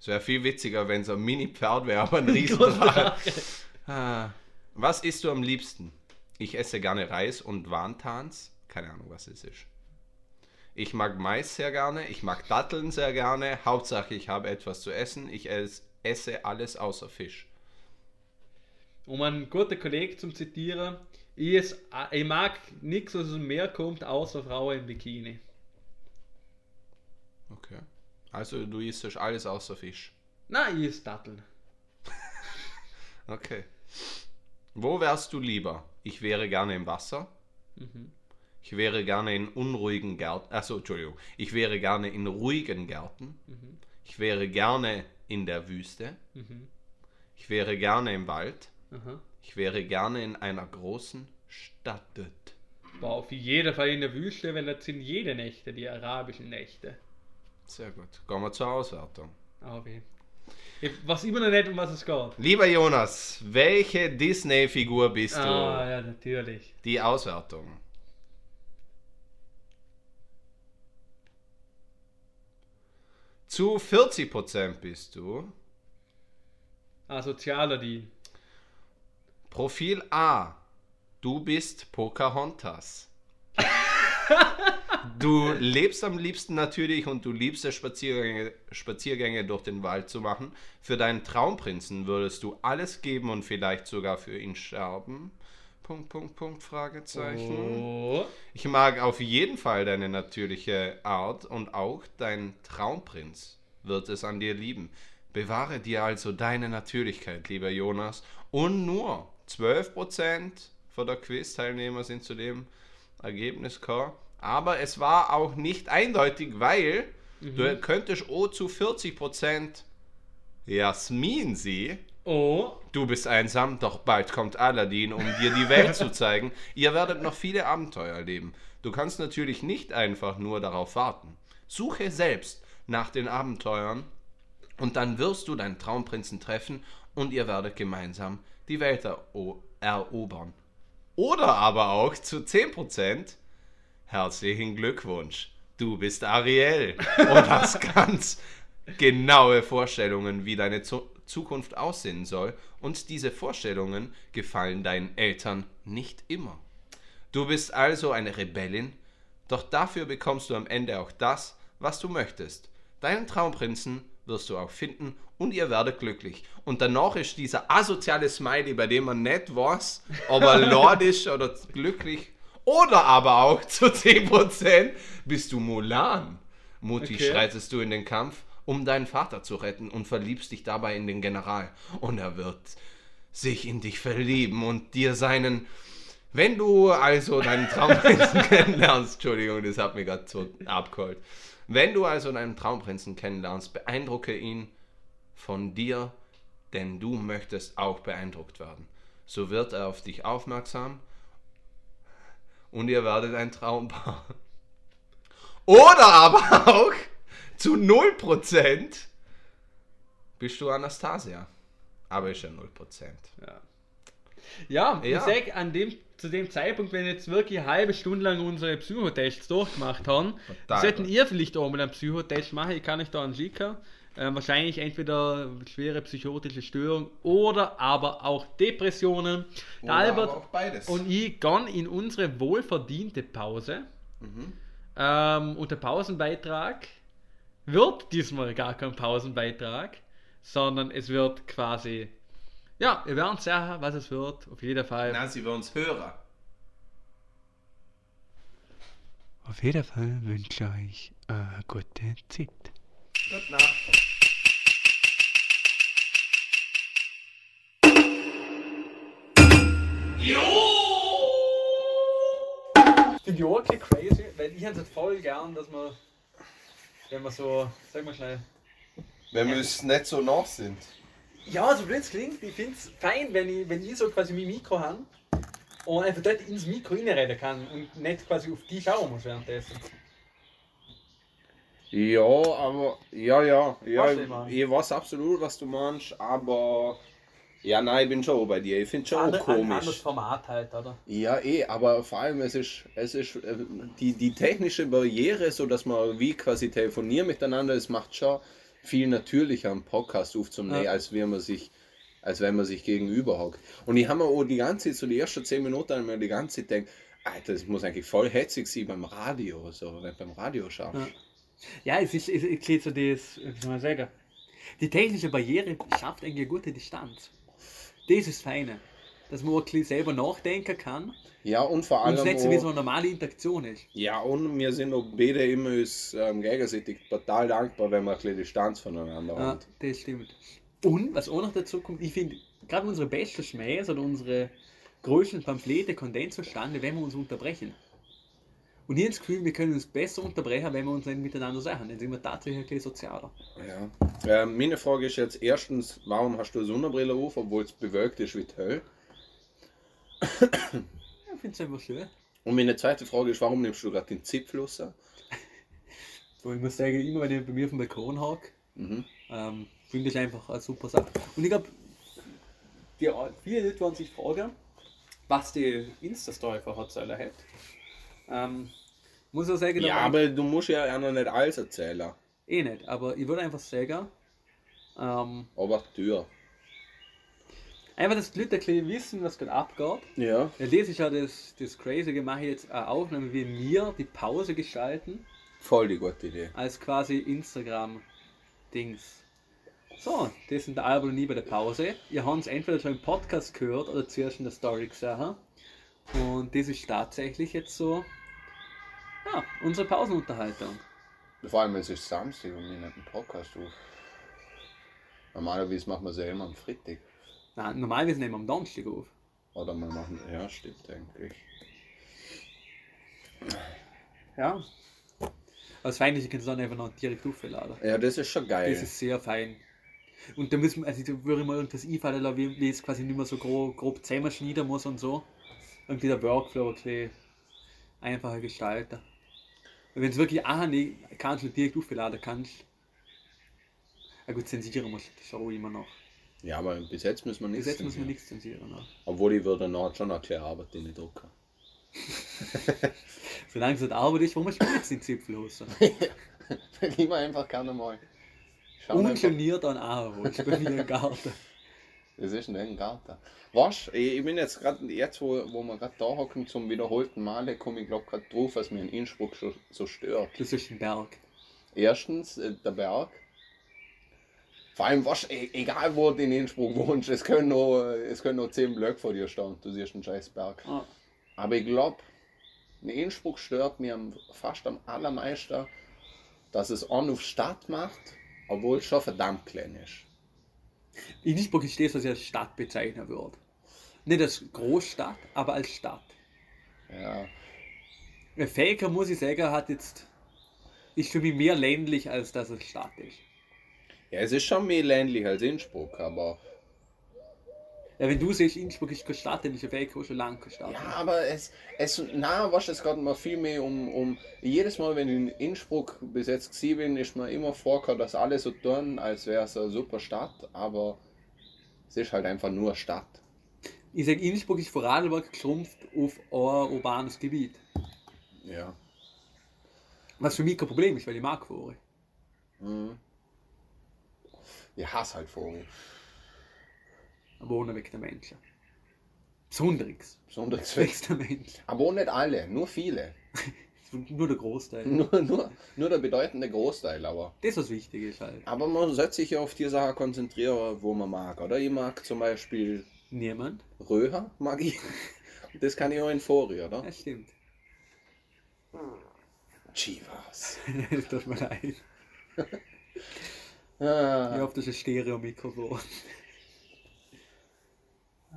Es wäre viel witziger, wenn es ein Mini-Pferd wäre, aber ein Riesendrache. Ah. Was isst du am liebsten? Ich esse gerne Reis und Wantans. Keine Ahnung, was es ist. Ich mag Mais sehr gerne. Ich mag Datteln sehr gerne. Hauptsache, ich habe etwas zu essen. Ich es- esse alles außer Fisch. Um einen guten Kollegen zum Zitieren, ich, es, ich mag nichts, was aus dem Meer kommt, außer Frauen im Bikini. Okay. Also, du isst alles außer Fisch. Nein, ich esse Datteln. Okay. Wo wärst du lieber? Ich wäre gerne im Wasser. Ich wäre gerne in unruhigen Gärten. Achso, Entschuldigung. Ich wäre gerne in ruhigen Gärten. Ich wäre gerne in der Wüste. Ich wäre gerne im Wald. Aha. Ich wäre gerne in einer großen Stadt. War auf jeden Fall in der Wüste, weil das sind jede Nächte, die arabischen Nächte. Sehr gut. Kommen wir zur Auswertung. Aber ich weiß immer noch nicht, um was es geht. Lieber Jonas, welche Disney-Figur bist du? Ah, ja, natürlich. Die Auswertung. Zu 40% bist du Ah, Sozialadin. Profil A. Du bist Pocahontas. Du lebst am liebsten natürlich und du liebst es, Spaziergänge, Spaziergänge durch den Wald zu machen. Für deinen Traumprinzen würdest du alles geben und vielleicht sogar für ihn sterben. Punkt, Punkt, Punkt, Fragezeichen. Oh. Ich mag auf jeden Fall deine natürliche Art und auch dein Traumprinz wird es an dir lieben. Bewahre dir also deine Natürlichkeit, lieber Jonas. Und nur 12% von der Quiz-Teilnehmer sind zu dem Ergebnis gekommen. Aber es war auch nicht eindeutig, weil du könntest auch zu 40% Jasmin sie. Oh. Du bist einsam, doch bald kommt Aladdin, um dir die Welt zu zeigen. Ihr werdet noch viele Abenteuer erleben. Du kannst natürlich nicht einfach nur darauf warten. Suche selbst nach den Abenteuern und dann wirst du deinen Traumprinzen treffen und ihr werdet gemeinsam die Welt ero erobern. Oder aber auch zu 10% herzlichen Glückwunsch. Du bist Ariel und hast ganz genaue Vorstellungen, wie deine Zu Zukunft aussehen soll. Und diese Vorstellungen gefallen deinen Eltern nicht immer. Du bist also eine Rebellin, doch dafür bekommst du am Ende auch das, was du möchtest. Deinen Traumprinzen wirst du auch finden und ihr werdet glücklich. Und danach ist dieser asoziale Smiley, bei dem man nicht weiß, ob er lord ist oder glücklich. Oder aber auch zu 10% bist du Mulan. Mutig Okay. schreitest du in den Kampf, um deinen Vater zu retten und verliebst dich dabei in den General. Und er wird sich in dich verlieben und dir seinen. Wenn du also deinen Traumprinzen kennenlernst, Entschuldigung, das hat mich gerade so abgeholt. Wenn du also deinen Traumprinzen kennenlernst, beeindrucke ihn von dir, denn du möchtest auch beeindruckt werden. So wird er auf dich aufmerksam und ihr werdet ein Traumpaar. Oder aber auch zu 0% bist du Anastasia. Aber ist ja 0%. Ja. Ja, Ja. ich sag, an dem, zu dem Zeitpunkt, wenn wir jetzt wirklich eine halbe Stunde lang unsere Psychotests durchgemacht haben, Total. sollten ihr vielleicht auch mal einen Psychotest machen. Ich kann euch da einen schicken. Ähm, wahrscheinlich entweder schwere psychotische Störung oder aber auch Depressionen. Der Albert auch beides. und ich gehen in unsere wohlverdiente Pause. Ähm, und der Pausenbeitrag wird diesmal gar kein Pausenbeitrag, sondern es wird quasi. Ja, wir werden sehen, was es wird. Auf jeden Fall. Na, sie werden uns Hörer. Auf jeden Fall wünsche ich euch eine gute Zeit. Gute Nacht. Finde ich auch okay crazy, weil ich hätte es voll gern, dass man, wenn man so, sag mal schnell, Wenn wir es nicht so nach sind. Ja, so blöd es klingt, ich finde es fein, wenn ich, wenn ich so quasi mein Mikro habe und einfach dort ins Mikro reinreden kann und nicht quasi auf die schauen muss währenddessen. Ja, aber ja, ja, ja, ich ich weiß absolut, was du meinst, aber ja, nein, ich bin schon bei dir. Ich finde schon Ander- Ein anderes komisch. Format halt, oder? Ja, eh, aber vor allem es ist, es ist äh, die, die technische Barriere, so dass man wie quasi telefonieren miteinander, es macht schon viel natürlicher einen Podcast aufzunehmen, Ja. als wenn man sich als wenn man sich gegenüber hockt. Und ich habe mir auch die ganze Zeit, so die ersten 10 Minuten, ich mir die ganze Zeit gedacht, Alter, das muss eigentlich voll hetzig sein beim Radio, so, wenn beim Radio schaust. Ja. Ja, es ist, es es geht so das, wie soll man sagen, die technische Barriere schafft eigentlich eine gute Distanz. Das ist das Feine. Dass man auch ein selber nachdenken kann Ja, und vor und allem nicht so wie so eine normale Interaktion ist. Ja, und wir sind auch beide immer uns, ähm, gegenseitig total dankbar, wenn wir ein bisschen Distanz voneinander Ja, haben. das stimmt. Und was auch noch dazu kommt, ich finde, gerade unsere besten Schmähs oder unsere größten Pamphlete kommen dann zustande, wenn wir uns unterbrechen. Und ich habe das Gefühl, wir können uns besser unterbrechen, wenn wir uns nicht miteinander sagen. Dann sind wir tatsächlich ein bisschen sozialer. Ja. Ähm, meine Frage ist jetzt erstens, warum hast du eine Sonnenbrille auf, obwohl es bewölkt ist wie die Hölle? Ich finde es einfach schön. Und meine zweite Frage ist, warum nimmst du gerade den Zipfel raus? So, ich muss sagen, immer wenn ich bei mir auf dem Balkon hocke, Mhm. ähm, finde ich einfach eine super Sache. Und ich glaube, viele Leute werden sich fragen, was die Insta-Story von Hotzeller hat. Ähm, muss ich sagen, Ja, aber du musst ja auch noch nicht alles erzählen. Eh nicht, aber ich würde einfach sagen, ähm, Aber Tür. einfach, dass die Leute ein bisschen wissen, was gerade abgeht. Ja. Ja, das ist ja das, das Crazy, ich mache jetzt eine Aufnahme, wie wir die Pause gestalten, Voll die gute Idee. als quasi Instagram-Dings. So, das sind der Album nie bei der Pause. Ihr habt es entweder schon im Podcast gehört oder zuerst in der Story gesehen. Und das ist tatsächlich jetzt so, ja, unsere Pausenunterhaltung. Vor allem, es ist Samstag und wir nehmen einen Podcast auf. Normalerweise machen wir es ja immer am Freitag. Na, normalerweise nehmen wir am Donnerstag auf. Oder wir machen, ja, stimmt eigentlich. Ja. Das ist, ich kann es dann einfach noch direkt aufladen. Ja, das ist schon geil. Das ist sehr fein. Und da müssen wir, also da würde ich mal irgendwas einfallen lassen, wie wie es quasi nicht mehr so grob, grob zusammenschneiden muss und so. Irgendwie der Workflow ein bisschen einfacher gestalten. Und wenn es wirklich auch nicht kannst du direkt aufladen kannst. Ja gut, zensieren musst das auch immer noch. Ja, aber bis jetzt müssen wir Bis nichts. jetzt muss man zensieren. nichts zensieren. Ne? Obwohl ich würde noch schon eine kleine Arbeit in die drucken. Solange es nicht Arbeit ist, warum spielt jetzt den Zipfelhose? Lieber einfach gerne mal. Ungeniert an Aro, ich bin wieder im Garten. Das ist ein Garten. Was? Ich ich bin jetzt gerade, jetzt wo, wo wir gerade da hocken zum wiederholten Male, komme ich glaube gerade drauf, was mir in Innsbruck so, so stört. Das ist ein Berg. Erstens äh, der Berg. Vor allem, was, e- egal wo du in Innsbruck wohnst, es können noch, äh, es können noch 10 Blöcke vor dir stehen, du siehst einen scheiß Berg. Ah. Aber ich glaube, in Innsbruck stört mir fast am allermeisten, dass es an auf Stadt macht, obwohl es schon verdammt klein ist. In Innsbruck ist das, was ich als Stadt bezeichnen würde. Nicht als Großstadt, aber als Stadt. Ja, Faker, muss ich sagen, hat jetzt, ist für mich mehr ländlich, als dass es Stadt ist. ja es ist schon mehr ländlich als Innsbruck, aber Ja, wenn du siehst, Innsbruck ist keine Stadt, dann ist ja auch schon lange keine Stadt. Ja, aber es, es na, was es geht mir viel mehr um, um, jedes Mal, wenn ich in Innsbruck bis jetzt gewesen bin, ist mir immer vorgekommen, dass alle so tun, als wäre es eine super Stadt, aber es ist halt einfach nur Stadt. Ich sage, Innsbruck ist Vorarlberg geschrumpft auf ein urbanes Gebiet. Ja. Was für mich kein Problem ist, weil ich mag Fore. Mhm. Ich hasse halt Vogel. Aber ohne weg der Menschen. Besonderes. Besonders Weg der Menschen. Aber nicht alle, nur viele. Nur der Großteil. Nur, nur, nur der bedeutende Großteil, aber. Das, was wichtig ist halt. Aber man sollte sich ja auf die Sachen konzentrieren, wo man mag, oder? Ich mag zum Beispiel Niemand. Röher, mag ich. Das kann ich auch in Fori, oder? Das stimmt. Chivas. Tut mir leid. Ah. Ich hoffe, das ist ein Stereo-Mikrofon.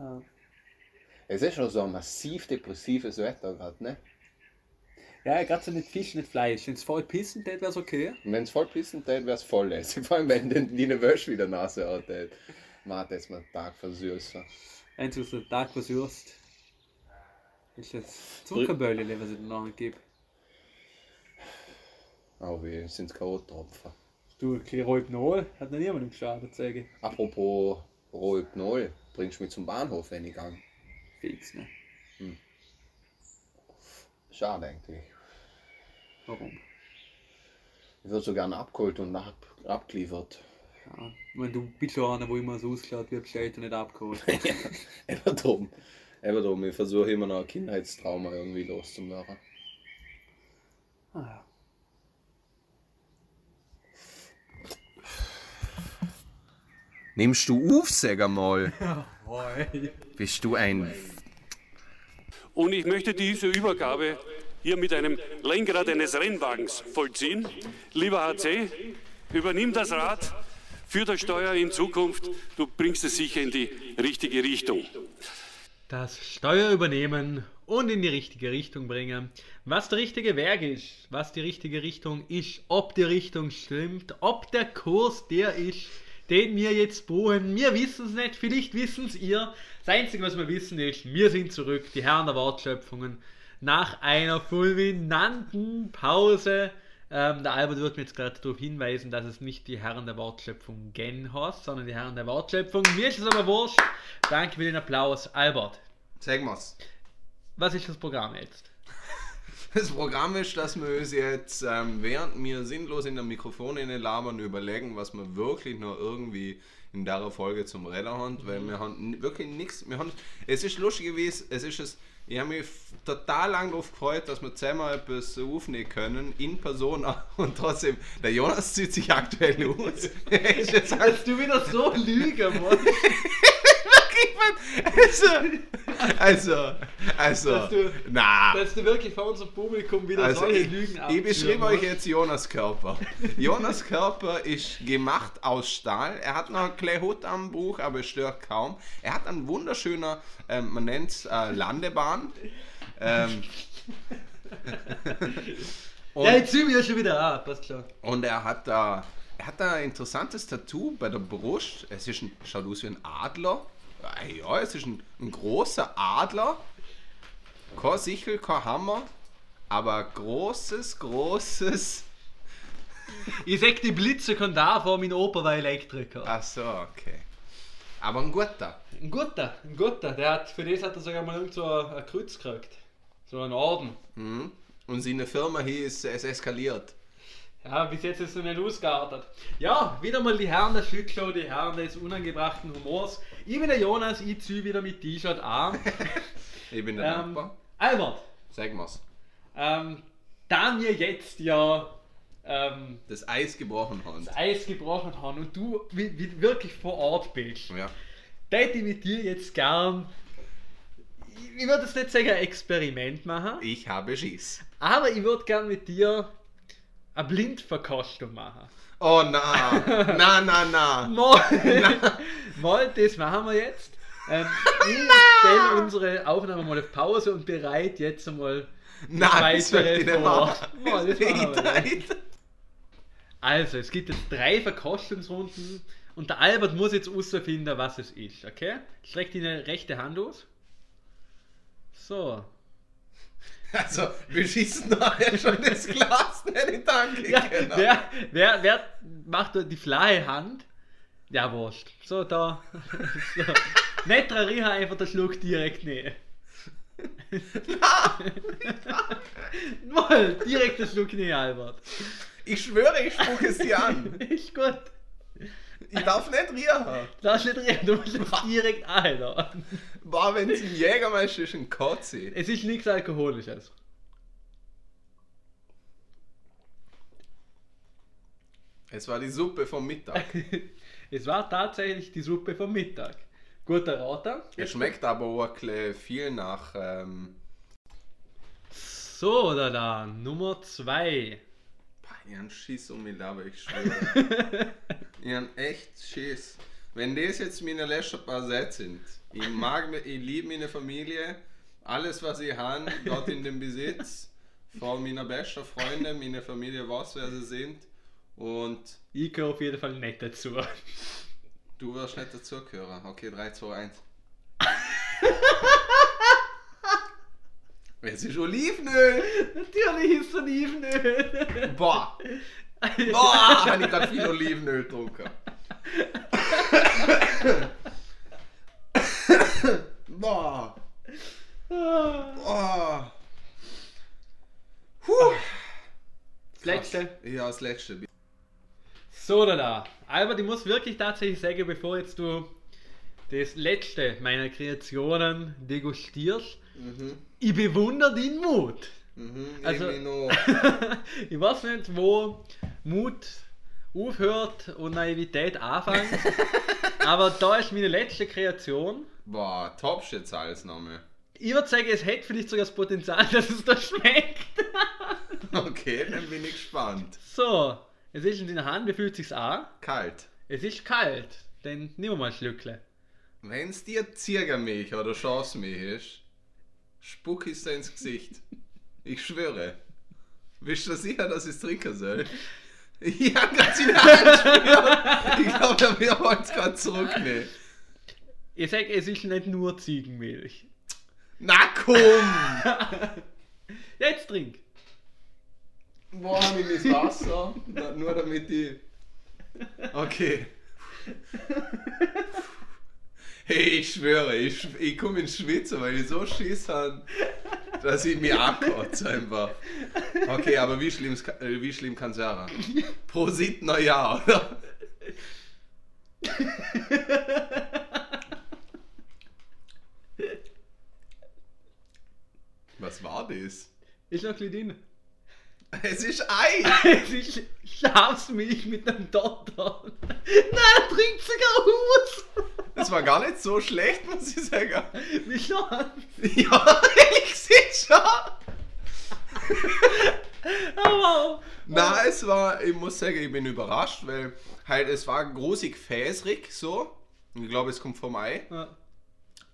Ja. Es ist schon so ein massiv depressives Wetter gerade, ne? Ja, gerade so nicht Fisch, nicht Fleisch. Wenn es voll pissen tät, wäre es okay. Wenn es voll pissen tät, wäre es voll lässig. Vor allem, wenn den die eine Wäsche wieder Nase hat. Man das mal Tag versüßen. Eins, was du den Tag versüßt, ist das Zuckerböllchen, was ich dir nachher gebe. Oh wie, sind es K.O.-Tropfen. Du, ein bisschen Rohypnol, hat noch niemandem geschadet, sage ich. Apropos Rohypnol, bringst du mich zum Bahnhof, wenn ich gang? Fix, ne? Schade eigentlich. Warum? Ich würde so gerne abgeholt und ab, abgeliefert. Ja, meine, du bist schon einer, wo immer so wie bestellt und nicht abgeholt. ja, eben drum. Eben drum, ich versuche immer noch ein Kindheitstrauma irgendwie loszumachen. Ah, ja. Nimmst du auf, sag einmal? Jawohl. Bist du ein... Und ich möchte diese Übergabe hier mit einem Lenkrad eines Rennwagens vollziehen. Lieber HC, übernimm das Rad, führ das Steuer in Zukunft, du bringst es sicher in die richtige Richtung. Das Steuer übernehmen und in die richtige Richtung bringen. Was der richtige Weg ist, was die richtige Richtung ist, ob die Richtung stimmt, ob der Kurs der ist, den wir jetzt brauchen. Wir wissen es nicht, vielleicht wissen es ihr. Das Einzige, was wir wissen, ist, wir sind zurück, die Herren der Wortschöpfungen, nach einer fulminanten Pause. Ähm, der Albert wird mir jetzt gerade darauf hinweisen, dass es nicht die Herren der Wortschöpfung gen heißt, sondern die Herren der Wortschöpfung. Mir ist es aber wurscht. Danke für den Applaus. Albert, Sag mal's. was ist das Programm jetzt? Das Programm ist, dass wir uns jetzt, ähm, während wir sinnlos in der Mikrofone labern, überlegen, was wir wirklich noch irgendwie in der Folge zum Reden haben, weil wir haben wirklich nichts, wir haben, es ist lustig gewesen, es ist es, ich habe mich total lang darauf gefreut, dass wir zusammen etwas aufnehmen können, in Persona und trotzdem, der Jonas zieht sich aktuell aus. Jetzt halt du wieder so lügen musst. also, also, also, Dass du- na. Dass du wirklich vor unserem Publikum wieder Also solche ich, Lügen ich beschreibe euch jetzt Jonas Körper. Jonas Körper ist gemacht aus Stahl. Er hat noch ein kleines Hut am Buch, aber es stört kaum. Er hat einen wunderschöner, ähm, man nennt es äh, Landebahn. Ähm, und, Ja, jetzt sind wir ja schon wieder ab, passt klar. und er hat da, er hat da ein interessantes Tattoo bei der Brust. Es ist ein, schaut aus wie ein Adler. Ja, es ist ein, ein großer Adler. Kein Sichel, kein Hammer, aber großes, großes. Ich sag, die Blitze kann da vor, mein Opa war Elektriker. Ach so, okay. Aber ein guter. Ein guter, ein guter. Der hat, für das hat er sogar mal irgend so ein Kreuz gekriegt. So einen Orden. Mhm. Und seine Firma hieß Es eskaliert. Ja, bis jetzt ist es noch nicht ausgeartet. Ja, wieder mal die Herren der Stückshow, die Herren des unangebrachten Humors. Ich bin der Jonas, ich ziehe wieder mit T-Shirt an. Ich bin der ähm, Nachbar. Albert, Sag mal's. ähm, da wir jetzt ja ähm, Das Eis gebrochen haben. das Eis gebrochen haben und du wie, wie wirklich vor Ort bist, Ja. hätte ich mit dir jetzt gern, ich, würde jetzt nicht sagen ein Experiment machen, Ich habe Schiss. aber ich würde gern mit dir eine Blindverkostung machen. Oh na, na, na, na. Mal, mal das machen wir jetzt. Ähm, ich stelle unsere Aufnahme mal auf Pause und bereite jetzt einmal Nein, das weitere vor. Mal. Also, es gibt jetzt drei Verkostungsrunden und der Albert muss jetzt herausfinden, was es ist, okay? Streck deine rechte Hand aus. So. Also, wir schießen nachher schon das Glas nicht in die Tanke. Ja, genau. wer, wer, wer macht die flache Hand? Ja, wurscht. So, da. so. Nicht riechen, einfach den Schluck direkt nehmen. Mal, direkt den Schluck nehmen, Albert. Ich schwöre, ich spucke es dir an. Ist gut. Ich darf nicht riechen. Lass nicht riechen, du musst es direkt einladen. Boah, wenn es ein Jägermeister ist, ein Kotzi. Es ist nichts Alkoholisches. Es war die Suppe vom Mittag. Es war tatsächlich die Suppe vom Mittag. Guter Rater. Es schmeckt aber auch viel nach. Ähm, So, oder da, Nummer 2. Boah, Ich hab Schiss um mich, aber ich schwöre. ich hab echt Schiss. Wenn das jetzt meine letzten paar Sätze sind, ich mag, ich liebe meine Familie, alles was ich habe, dort in dem Besitz, von meiner besten Freunde, meine Familie weiß, wer sie sind und Ich gehöre auf jeden Fall nicht dazu. du wirst nicht dazugehören. Okay, 3, 2, 1. Es ist Olivenöl! Natürlich ist es Olivenöl. Boah! Boah, habe ich gerade viel Olivenöl getrunken. Boah! Boah! Puh. Das letzte. Ja, das letzte. So, oder da. Albert, ich muss wirklich tatsächlich sagen, bevor jetzt du das letzte meiner Kreationen degustierst, ich bewundere deinen Mut. Mhm, Also- ich weiß nicht, wo Mut aufhört und Naivität anfängt. aber da ist meine letzte Kreation. Boah, toppst jetzt alles nochmal. Ich würde sagen, es hätte vielleicht sogar das Potenzial, dass es da schmeckt. Okay, dann bin ich gespannt. So, es ist in deiner Hand, wie fühlt sich's an? Kalt. Es ist kalt, dann nehmen wir mal ein Schlückle. Wenn es dir Ziegermilch oder Chancemilch ist, spuck es dir ins Gesicht. Ich schwöre. Bist du sicher, dass ich es trinken soll? Ich hab grad seine Hand gespürt. Ich glaube, wir wollen es gerade zurücknehmen. Ich sag, es ist nicht nur Ziegenmilch. Na komm! Jetzt trink! Boah, nimm das Wasser. Nur damit ich. Okay. Hey, ich schwöre, ich, ich komme ins Schwitzen, weil ich so Schiss habe, dass ich mich abkotze einfach. Okay, aber wie schlimm, äh, wie schlimm kann sein? Prosit Neujahr, oder? Was war das? Ist noch ein. Es ist Ei! Es ist Schafsmilch mit einem Dotter. Nein, trinkt sogar aus! Das war gar nicht so schlecht, muss ich sagen. Wie schon? Ja, ich sehe schon. Aber Na, es war, ich muss sagen, ich bin überrascht, weil halt es war großig fäsrig so. Ich glaube, es kommt vom Ei. Ja,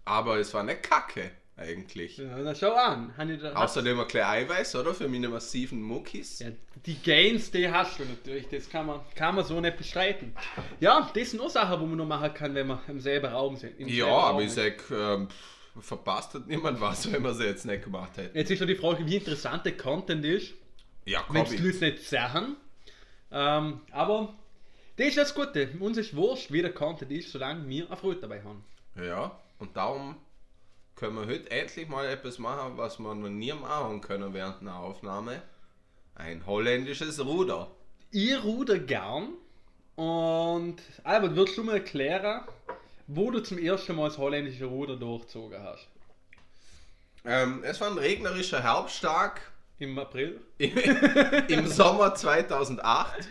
Aber es war nicht kacke, eigentlich. ja, na schau an. Außerdem ein kleines Eiweiß, oder? Für meine massiven Muckis. ja, die Gains, die hast du natürlich. Das kann man, kann man so nicht bestreiten. Ja, das sind nur Sachen, wo man nur machen kann, wenn wir im selben Raum sind. Ja, selben Raum aber ich sag, ähm, verpasst hat niemand was, wenn man es jetzt nicht gemacht hätte. Jetzt ist nur die Frage, wie interessant der Content ist. Ja, wenn komm. es die Leute nicht sehen. Ähm, aber das ist das Gute. Uns ist wurscht, wie der Content ist, solange wir eine Freude dabei haben. Ja, und darum können wir heute endlich mal etwas machen, was wir noch nie machen können während einer Aufnahme. Ein holländisches Ruder. Ich ruder gern. Und Albert, würdest du mir erklären, wo du zum ersten Mal das holländische Ruder durchgezogen hast? Ähm, es war ein regnerischer Herbsttag Im April? im, im Sommer 2008.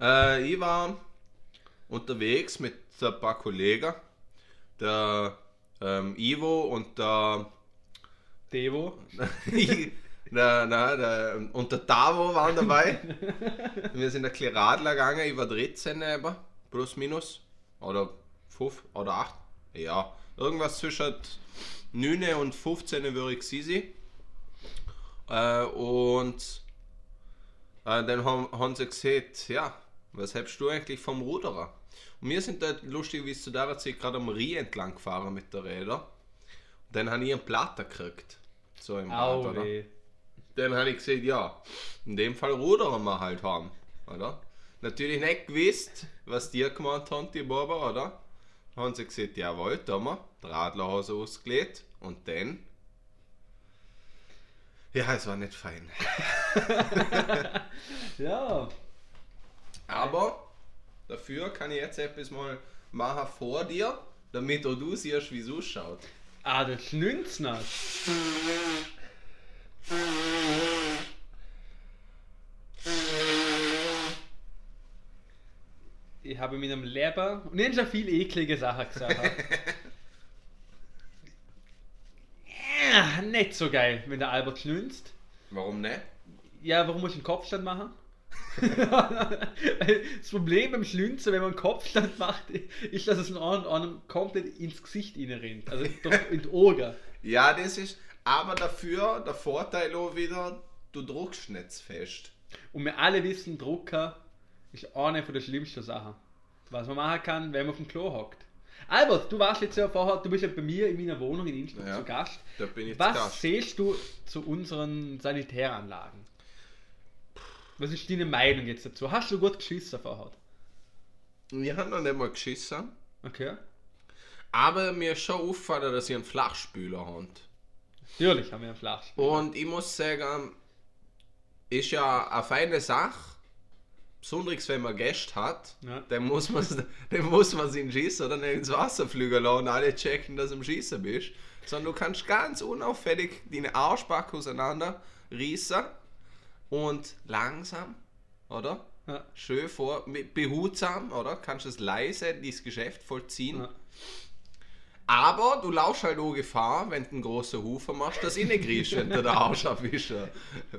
Äh, ich war unterwegs mit ein paar Kollegen, der ähm, Ivo und der, Devo? der, na, der und der Davo waren dabei. Wir sind ein bisschen Radler gegangen, ich war 13 eben, plus minus. Oder 5 oder 8. Ja, irgendwas zwischen 9 und 15 würde ich sie. Äh, und äh, dann haben, haben sie gesagt, ja, was hältst du eigentlich vom Ruderer? Wir sind dort lustig, wie es zu der Zeit gerade am Rie entlang gefahren mit der Räder. Und dann habe ich einen Platter gekriegt. So im Rad, oder? Auwe. Dann habe ich gesagt, ja, in dem Fall rudern wir halt haben, oder? Natürlich nicht gewusst, was die gemacht haben, die Buben, oder? Dann haben sie gesagt, jawohl, da haben wir, die Radlerhose ausgelegt und dann... Ja, es war nicht fein. Ja. Aber dafür kann ich jetzt etwas mal machen vor dir, damit auch du siehst, wie es ausschaut. Ah, das schnünzt noch. Ich habe in meinem Leben, und ich habe schon viele eklige Sachen gesagt. ja, nicht so geil, wenn der Albert schlünzt. Warum nicht? Ja, warum muss ich einen Kopfstand machen? das Problem beim Schlünzen, wenn man Kopfstand macht, ist, dass es einem, einem komplett ins Gesicht rennt. Also in die Augen. Ja, das ist. Aber dafür, der Vorteil auch wieder, du druckst nicht fest. Und wir alle wissen, Drucker ist eine von der schlimmsten Sachen, was man machen kann, wenn man auf dem Klo hockt. Albert, du warst jetzt ja vorher, du bist ja bei mir in meiner Wohnung in Innsbruck Ja, zu Gast. da bin ich Was Gast. siehst du zu unseren Sanitäranlagen? Was ist deine Meinung jetzt dazu? Hast du gut geschissen vorher? Wir haben noch nicht mal geschissen. Okay. Aber mir ist schon aufgefallen, dass ihr einen Flachspüler habt. Natürlich haben wir einen Flachspiel. Und ich muss sagen, ist ja eine feine Sache. Besonders wenn man Gäste hat, Ja. dann muss man dann muss man sie schießen oder nicht ins Wasser lassen und alle checken, dass du im Schießen bist. Sondern du kannst ganz unauffällig deine Arschbacke auseinander reißen und langsam, oder? Ja. Schön vor, behutsam, oder? Kannst es leise dieses Geschäft vollziehen. Ja. Aber du laufst halt auch Gefahr, wenn du einen großen Hufer machst, dass du nicht kriegst, wenn du den Arsch abwischen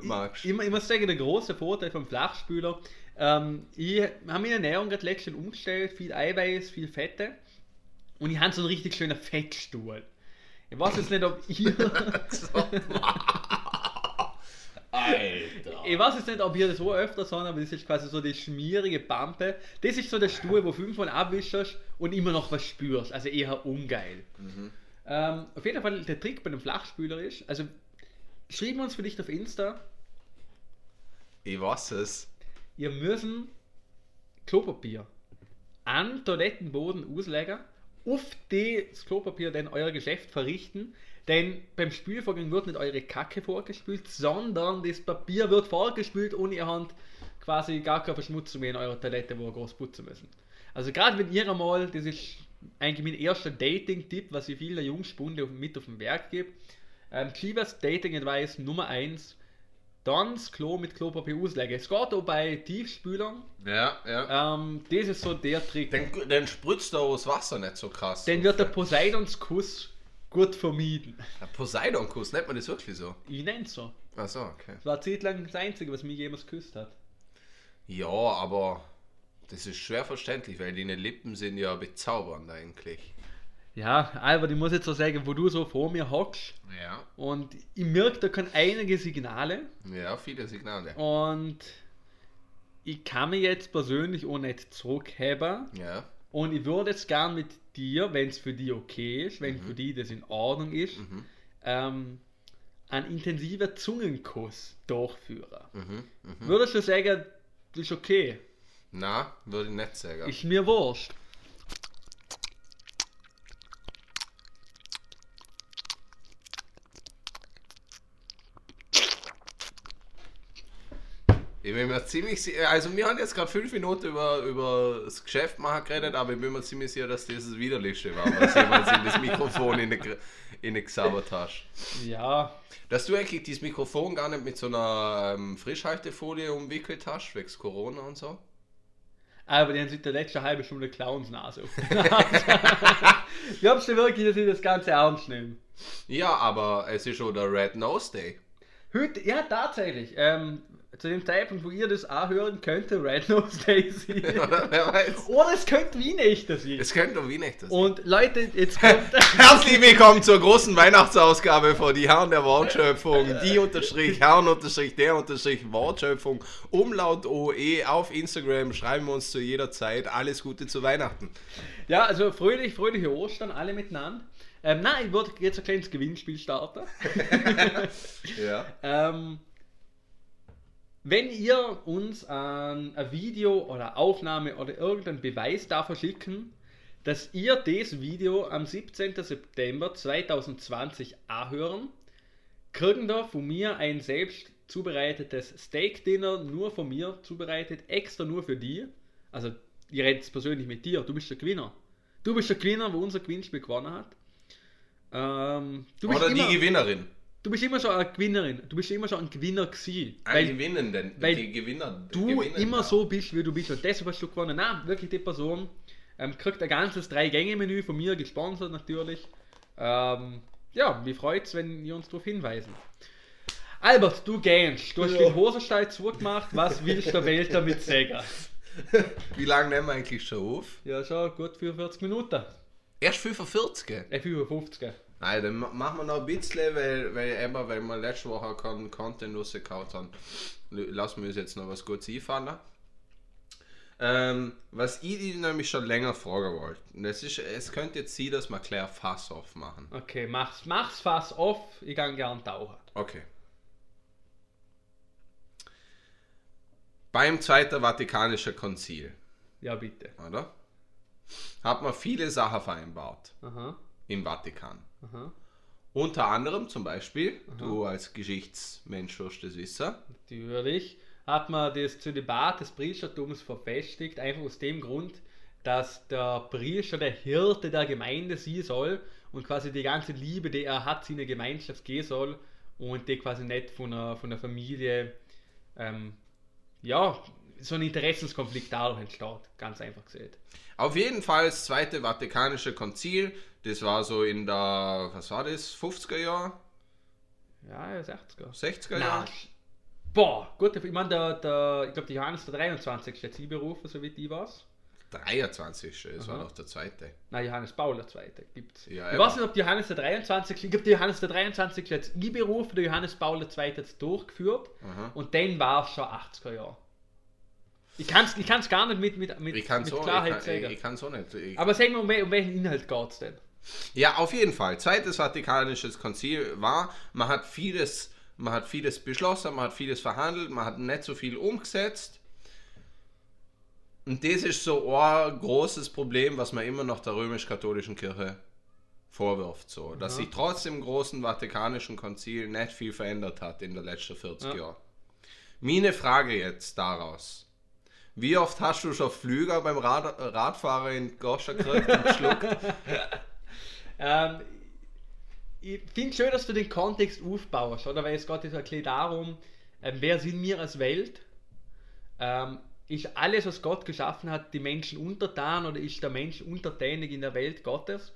magst. Ich, ich muss sagen, der große Vorteil vom Flachspüler, ähm, ich habe meine Ernährung gerade letztens umgestellt, viel Eiweiß, viel Fette und ich habe so einen richtig schönen Fettstuhl. Ich weiß jetzt nicht, ob ihr, Alter. ich weiß jetzt nicht, ob ihr das so öfter sagt, aber das ist quasi so die schmierige Pampe. Das ist so der Stuhl, wo fünf von abwischst und immer noch was spürst. Also eher ungeil. Ähm, auf jeden Fall, der Trick bei dem Flachspüler ist, also schreiben wir uns vielleicht auf Insta, Ich weiß es. ihr müssen Klopapier an Toilettenboden auslegen, auf das Klopapier dann euer Geschäft verrichten, denn beim Spülvorgang wird nicht eure Kacke vorgespült, sondern das Papier wird vorgespült und ihr habt quasi gar keine Verschmutzung mehr in eurer Toilette, wo ihr groß putzen müssen. Also gerade wenn ihr einmal, das ist eigentlich mein erster Dating-Tipp, was ich vielen Jungspunde mit auf den Werk gebe, ähm, Chivas Dating Advice Nummer 1, dann das Klo mit Klopapier auslegen. Es geht auch bei Tiefspülern. Ja, ja. Ähm, das ist so der Trick. Dann, dann spritzt da das Wasser nicht so krass. Dann wird der Poseidonskuss gut vermieden. Poseidon-Kuss, nennt man das wirklich so? Ich nenne es so. Achso, okay. Das war eine Zeit lang das Einzige, was mich jemals geküsst hat. Ja, aber das ist schwer verständlich, weil deine Lippen sind ja bezaubernd eigentlich. Ja, Albert, ich muss jetzt so sagen, wo du so vor mir hockst Ja. und ich merke, da kommen einige Signale Ja, viele Signale. und ich kann mich jetzt persönlich auch nicht zurückheben Ja. und ich würde jetzt gern mit dir, wenn es für dich okay ist, wenn für dich das in Ordnung ist, ähm, einen intensiven Zungenkuss durchführen. Würdest du sagen, das ist okay? Na, würde ich nicht sagen. Ist mir wurscht. Ich bin mir ziemlich sicher, also wir haben jetzt gerade fünf Minuten über, über das Geschäft machen geredet, aber ich bin mir ziemlich sicher, dass das das Widerlichste war, was jemals in das Mikrofon in der in hast. Ja, Dass du eigentlich dieses Mikrofon gar nicht mit so einer ähm, Frischhaltefolie umwickelt hast, wegen Corona und so. aber die haben sich der letzte halbe Stunde Clownsnase auf. Glaubst du wirklich, dass ich das Ganze ernst nehme? Ja, aber es ist schon der Red Nose Day. Heute, ja, tatsächlich. Ähm, zu dem Zeitpunkt, wo ihr das auch hören könnte, Red Nose Day sein. Oder wer weiß. Oder es könnte Weihnachten sein. Es könnte doch wie nicht das sein. Und Leute, jetzt kommt. Herzlich willkommen zur großen Weihnachtsausgabe von Die Herren der Wortschöpfung. Die unterstrich Herren unterstrich der unterstrich Wortschöpfung. Umlaut OE auf Instagram. Schreiben wir uns zu jeder Zeit. Alles Gute zu Weihnachten. ja, also fröhlich, fröhliche Ostern, alle miteinander. Ähm, nein, ich würde jetzt ein kleines Gewinnspiel starten. Ja. Ähm, wenn ihr ein, ein Video oder Aufnahme oder irgendeinen Beweis dafür schicken, dass ihr das Video am 17. September 2020 anhören, kriegen da von mir ein selbst zubereitetes Steak-Dinner, nur von mir zubereitet, extra nur für die. Also, ich rede jetzt persönlich mit dir, du bist der Gewinner. Du bist der Gewinner, wo unser Gewinnspiel gewonnen hat. Ähm, du bist Oder die Gewinnerin. Du bist immer schon eine Gewinnerin. Du bist immer schon ein Gewinner gewesen. Ein Weil Gewinnenden. weil die Gewinner. du Gewinnen, immer ja. so bist, wie du bist. Und deshalb hast du gewonnen. Nein, wirklich die Person ähm, kriegt ein ganzes Drei-Gänge-Menü von mir, gesponsert natürlich. Ähm, ja, mich freut es, wenn ihr uns darauf hinweisen. Albert, du gähnst. Du hast Ja. den Hosenstall zugemacht. Was willst du der Welt damit sagen? Wie lange nehmen wir eigentlich schon auf? Ja, schon gut 45 Minuten. Erst 45. Äh, 55. Nein, dann ma- machen wir noch ein bisschen, weil, weil, eben, weil wir letzte Woche keinen Content rausgehauen haben. Lassen wir uns jetzt noch was kurz einfallen. Ähm, was ich dich nämlich schon länger fragen wollte. Und Das ist, es könnte jetzt sein, dass wir Claire Fass aufmachen. Okay, mach's, mach's fast off. Ich kann gern tauchen. Okay. Beim Zweiten Vatikanischen Konzil, Ja, bitte. oder? Hat man viele Sachen vereinbart Aha, im Vatikan. Aha. Unter anderem zum Beispiel, du als Geschichtsmensch wirst das wissen, Natürlich. Hat man das Zölibat des Priestertums verfestigt, einfach aus dem Grund, dass der Priester der Hirte der Gemeinde sein soll und quasi die ganze Liebe, die er hat, in der Gemeinschaft gehen soll und die quasi nicht von der, von der Familie, ähm, ja, so ein Interessenskonflikt dadurch entsteht, ganz einfach gesagt. Auf jeden Fall das Zweite Vatikanische Konzil, das war so in der, was war das, 50er Jahre, Ja, 60er. 60er Na, Jahre? boah, gut, ich meine, der, der, ich glaube, der Johannes der 23. hat sie berufen, so wie ich weiß. 23. Das war doch der zweite. Nein, Johannes Paul der Zweite gibt's. Ja, ich weiß nicht, ob die Johannes der 23. Ich glaube, Johannes der 23. hat es einberufen, der Johannes Paul der Zweite hat es durchgeführt Aha. und dann war es schon 80er Jahre. Ich kann es ich kann's gar nicht mit, mit, mit, Ich kann mit ich Klarheit kann, sagen. ich, ich kann so nicht. Ich, Aber sagen wir, um, um welchen Inhalt geht es denn? Ja, auf jeden Fall. Zweites Vatikanisches Konzil war, man hat vieles, man hat vieles beschlossen, man hat vieles verhandelt, man hat nicht so viel umgesetzt. Und das ist so ein großes Problem, was man immer noch der römisch-katholischen Kirche vorwirft, so, dass sich trotz dem großen Vatikanischen Konzil nicht viel verändert hat in den letzten 40 Ja. Jahren. Meine Frage jetzt daraus. Wie oft hast du schon Flüger beim Rad Radfahrer in Goschen gekriegt und geschluckt? Ähm, ich finde schön, dass du den Kontext aufbaust, oder? Weil es geht jetzt ein darum, ähm, wer sind wir als Welt? Ähm, ist alles, was Gott geschaffen hat, die Menschen untertan oder ist der Mensch untertänig in der Welt Gottes?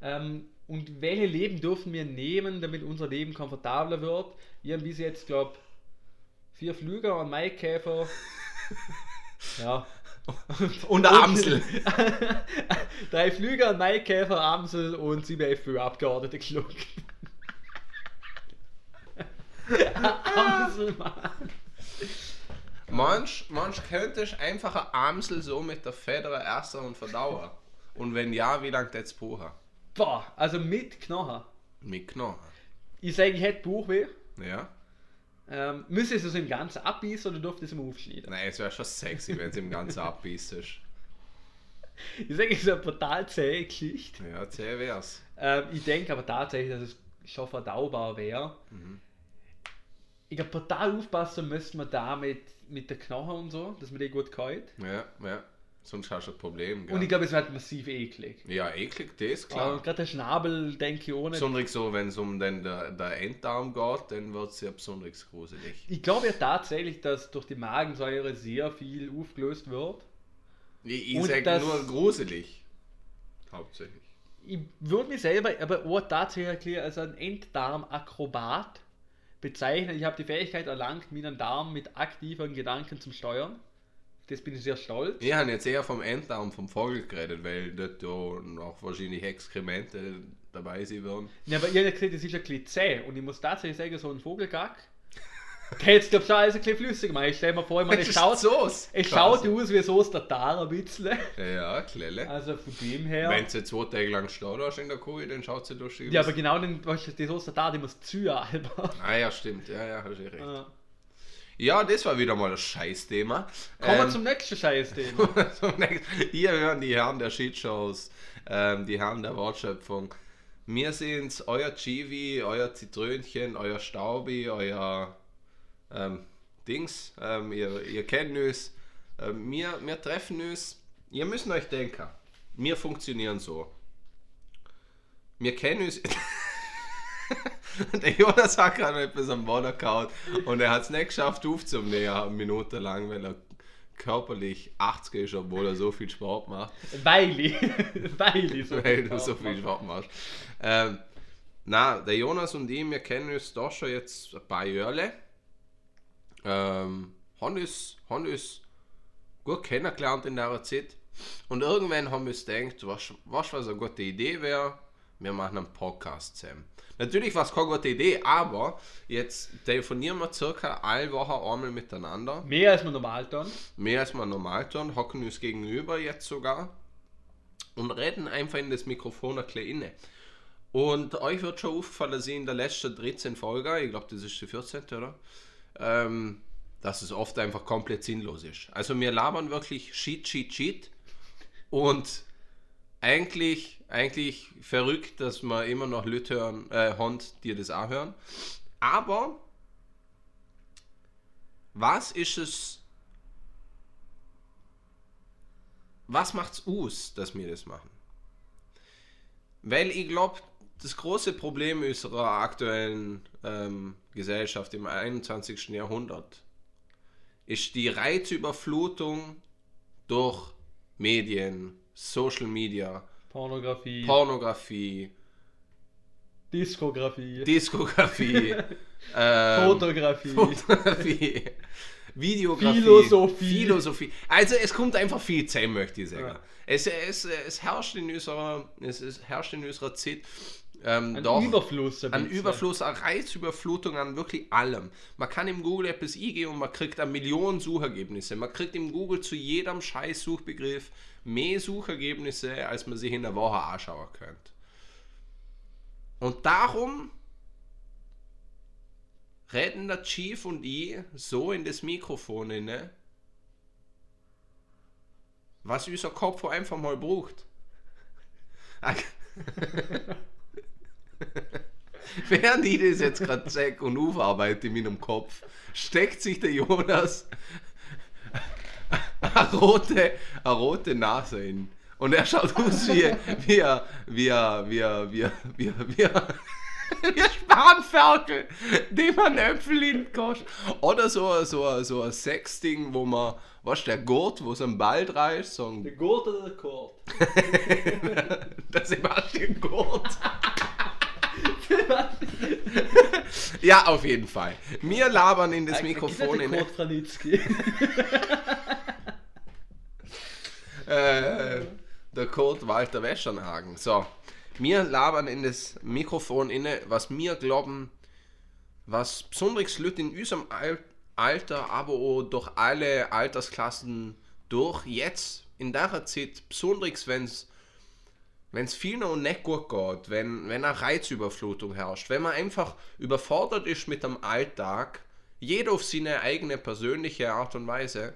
Ähm, und welche Leben dürfen wir nehmen, damit unser Leben komfortabler wird? Wir haben bis jetzt, glaube vier Flüger und Maikäfer. ja. Und der Amsel. Drei Flüger, Maikäfer, Amsel und sieben FPÖ-Abgeordnete geschluckt. Amsel, Mann. Manch, manch könntest einfach ein Amsel so mit der Feder essen und verdauen. Und wenn ja, wie lange das brauchen? Boah, also mit Knochen. Mit Knochen. Ich sage, ich hätte Bauchweh. Ja? Ähm, müsste es also im Ganzen abbeißen oder dürfte es immer aufschneiden? Nein, es wäre schon sexy, wenn es im Ganzen abbeißt. Ich sage, es ist eine brutal zähe Geschichte. Ja, zäh wär's. Ähm, ich denke aber tatsächlich, dass es schon verdaubar wäre. Ich glaube, brutal aufpassen müsste man da mit, mit den Knochen und so, dass man die gut kalt. Ja, ja. Sonst hast du ein Problem. Gell? Und ich glaube, es wird massiv eklig. ja, eklig, das, klar. gerade der Schnabel denke ich auch nicht. Besonders so, wenn es um den, der, der Enddarm geht, dann wird es ja besonders gruselig. Ich glaube ja tatsächlich, dass durch die Magensäure sehr viel aufgelöst wird. Ich, ich Und sage nur gruselig. Hauptsächlich. Ich würde mich selber aber auch tatsächlich als ein Enddarmakrobat bezeichnen. Ich habe die Fähigkeit erlangt, meinen Darm mit aktiven Gedanken zu steuern. Das bin ich sehr stolz. Ich habe jetzt eher vom Enddarm vom Vogel geredet, weil dort ja noch wahrscheinlich Exkremente dabei sein werden. Ja, aber ihr habt gesehen, das ist ein bisschen zäh. Und ich muss tatsächlich sagen, so ein Vogelgack, der jetzt glaube ich schon alles ein bisschen flüssig gemacht. Ich stell mir vor, ich meine, es schaut, Soße. es schaut aus wie so der Tar ein bisschen. Ja, Klelle. Also von dem her. Wenn du zwei Tage lang stehen hast in der Kuh, dann schaut sie lustig Ja, aber genau den, weißt du, die Soße der Tar, die muss zu halber. Ah ja, stimmt. Ja, ja, hast du recht. Äh, Ja, das war wieder mal ein Scheißthema. Kommen wir Ähm, zum nächsten Scheiß-Thema. Hier hören die Herren der Shitshows, ähm, die Herren der Wortschöpfung. Wir sind's, euer Chivi, euer Zitrönchen, euer Staubi, euer ähm, Dings. Ähm, ihr, ihr kennt uns. Ähm, wir, wir treffen uns. Ihr müsst euch denken, wir funktionieren so. Wir kennen uns. Der Jonas hat gerade etwas am Boden gehauen und er hat es nicht geschafft aufzunehmen, eine Minute lang, weil er körperlich 80 ist, obwohl er so viel Sport macht, Weil ich, weil ich so weil du so viel Sport machst. Ähm, na, der Jonas und ich, wir kennen uns doch schon jetzt ein paar Jahre. Ähm, haben uns, haben uns gut kennengelernt in der Zeit. Und irgendwann haben wir uns gedacht, was, was was eine gute Idee wäre, wir machen einen Podcast zusammen. Natürlich war es keine gute Idee, aber jetzt telefonieren wir circa alle Woche einmal miteinander. Mehr als man normal tun. Mehr als wir normal tun, hocken uns gegenüber jetzt sogar und reden einfach in das Mikrofon ein bisschen inne. Und euch wird schon aufgefallen, dass ich in der letzten 13 Folge, ich glaube, das ist die 14. oder? Ähm, dass es oft einfach komplett sinnlos ist. Also wir labern wirklich Shit, Shit, Shit und eigentlich, eigentlich verrückt, dass man immer noch Leute hören, äh, haben, die das auch hören. Aber was ist es, was macht's aus, dass wir das machen? Weil ich glaube, das große Problem unserer aktuellen ähm, Gesellschaft im 21. Jahrhundert ist die Reizüberflutung durch Medien, Social Media, Pornografie, Pornografie, Diskografie, Diskografie, ähm, Fotografie. Fotografie, Videografie, Philosophie. Philosophie. Also es kommt einfach viel zusammen, möchte ich sagen. Ja. Es, es, es, herrscht in unserer, es, es herrscht in unserer Zeit ähm, Ein doch Überfluss. ein an. Überfluss, an Reizüberflutung, an wirklich allem. Man kann im Google etwas eingeben und man kriegt eine Million Suchergebnisse. Man kriegt im Google zu jedem scheiß Suchbegriff mehr Suchergebnisse, als man sich in der Woche anschauen könnte. Und darum reden der Chief und ich so in das Mikrofon inne, was unser Kopf einfach mal braucht. Während ich das jetzt gerade zeig und aufarbeite in meinem Kopf, steckt sich der Jonas eine rote, eine rote Nase in. Und er schaut aus wie, wie, wie, wie, wie, wie, wie, wie ein Spanferkel, dem man Äpfel in den Kost. Oder so, so, so ein Sexding, wo man, was der Gurt, wo so ein Ball ist, so ein Der Gurt oder der Kurt? der Sebastian Gurt. ja, auf jeden Fall. Wir labern in das Mikrofon in. Kurt Franitzky. Äh, der Kurt Walter Wäschernhagen. So, wir labern in das Mikrofon inne, was wir glauben, was besonders Leute in unserem Al Alter, aber auch durch alle Altersklassen durch, jetzt in der Zeit, besonders wenn es wenn es viel noch nicht gut geht, wenn, wenn eine Reizüberflutung herrscht, wenn man einfach überfordert ist mit dem Alltag, jeder auf seine eigene persönliche Art und Weise,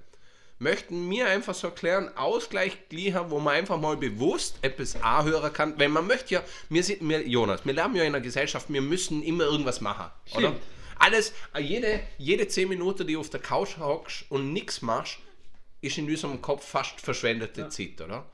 möchten wir einfach so erklären, Ausgleich liefern, wo man einfach mal bewusst etwas anhören kann, weil man möchte ja, wir sind, wir, Jonas, wir leben ja in einer Gesellschaft, wir müssen immer irgendwas machen, oder? Stimmt. Alles, jede, jede 10 Minuten, die du auf der Couch hockst und nichts machst, ist in unserem Kopf fast verschwendete Zeit, oder?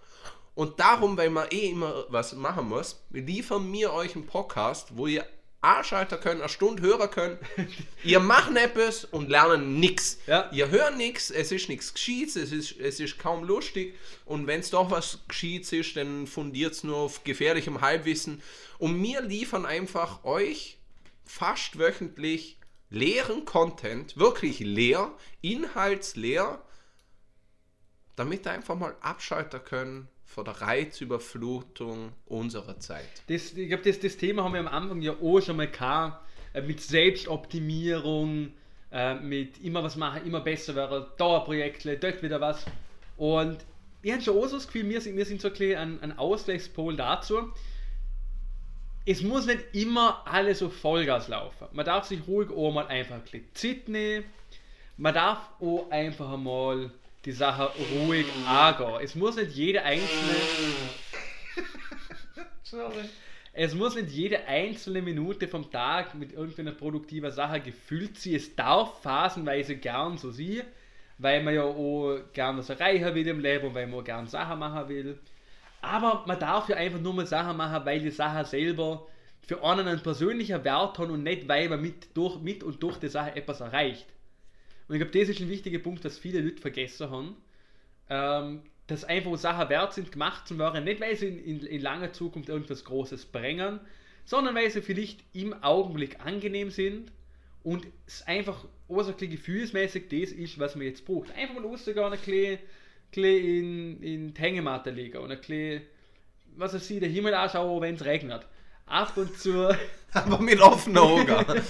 Und darum, weil man eh immer was machen muss, liefern wir euch einen Podcast, wo ihr anschalten könnt, eine Stunde hören könnt. ihr macht etwas und lernen nichts. Ja. Ihr hört nichts, es ist nichts Gescheites, es ist, es ist kaum lustig. Und wenn es doch was Gescheites ist, dann fundiert es nur auf gefährlichem Halbwissen. Und wir liefern einfach euch fast wöchentlich leeren Content, wirklich leer, inhaltsleer, damit ihr einfach mal abschalten können vor der Reizüberflutung unserer Zeit. Das, ich glaube, das, das Thema haben wir am Anfang ja auch schon mal gehabt, äh, mit Selbstoptimierung, äh, mit immer was machen, immer besser werden, Dauerprojekte, dort wieder was. Und ich habe schon auch so das Gefühl, wir sind, wir sind so ein, ein Ausgleichspol dazu. Es muss nicht immer alles auf Vollgas laufen. Man darf sich ruhig auch mal einfach ein bisschen Zeit nehmen. Man darf auch einfach mal die Sache ruhig angehen. Es muss nicht jede einzelne Sorry. Es muss nicht jede einzelne Minute vom Tag mit irgendeiner produktiver Sache gefüllt sein. Es darf phasenweise gern so sein, weil man ja auch gern was erreichen will im Leben und weil man auch gern Sachen machen will. Aber man darf ja einfach nur mal Sachen machen, weil die Sache selber für einen einen persönlichen Wert hat und nicht, weil man mit, durch, mit und durch die Sache etwas erreicht. Und ich glaube, das ist ein wichtiger Punkt, dass viele Leute vergessen haben. Ähm, dass einfach Sachen wert sind, gemacht zu werden, nicht weil sie in, in, in langer Zukunft irgendwas Großes bringen, sondern weil sie vielleicht im Augenblick angenehm sind und es einfach ursächlich gefühlsmäßig das ist, was man jetzt braucht. Einfach mal rausgehen, ein bisschen, in, in die Hängematte liegen und ein bisschen, was weiß ich, der Himmel anschauen, wenn es regnet. Ab und zu, Aber mit offenen Augen.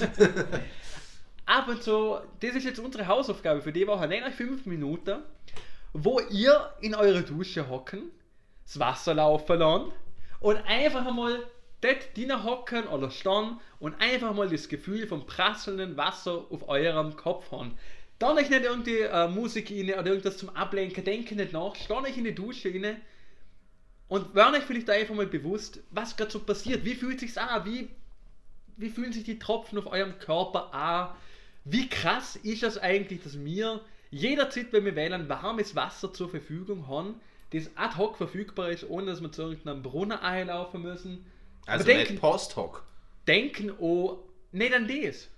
ab und zu, das ist jetzt unsere Hausaufgabe für die Woche. Nehmt euch fünf Minuten, wo ihr in eure Dusche hocken, das Wasser laufen lassen und einfach einmal dort drinnen hocken oder stehen und einfach mal das Gefühl vom prasselnden Wasser auf eurem Kopf haben. Dann euch nicht irgendwie äh, Musik rein oder irgendwas zum Ablenken, denken nicht nach, stehen euch in die Dusche rein und werden euch vielleicht einfach mal bewusst, was gerade so passiert. Wie fühlt sich's an? Wie, wie fühlen sich die Tropfen auf eurem Körper an? Wie krass ist es eigentlich, dass wir jederzeit, wenn wir wählen, warmes Wasser zur Verfügung haben, das ad hoc verfügbar ist, ohne dass wir zu irgendeinem Brunnen einlaufen müssen. Also Aber nicht Post-Hoc. denken auch nicht an das.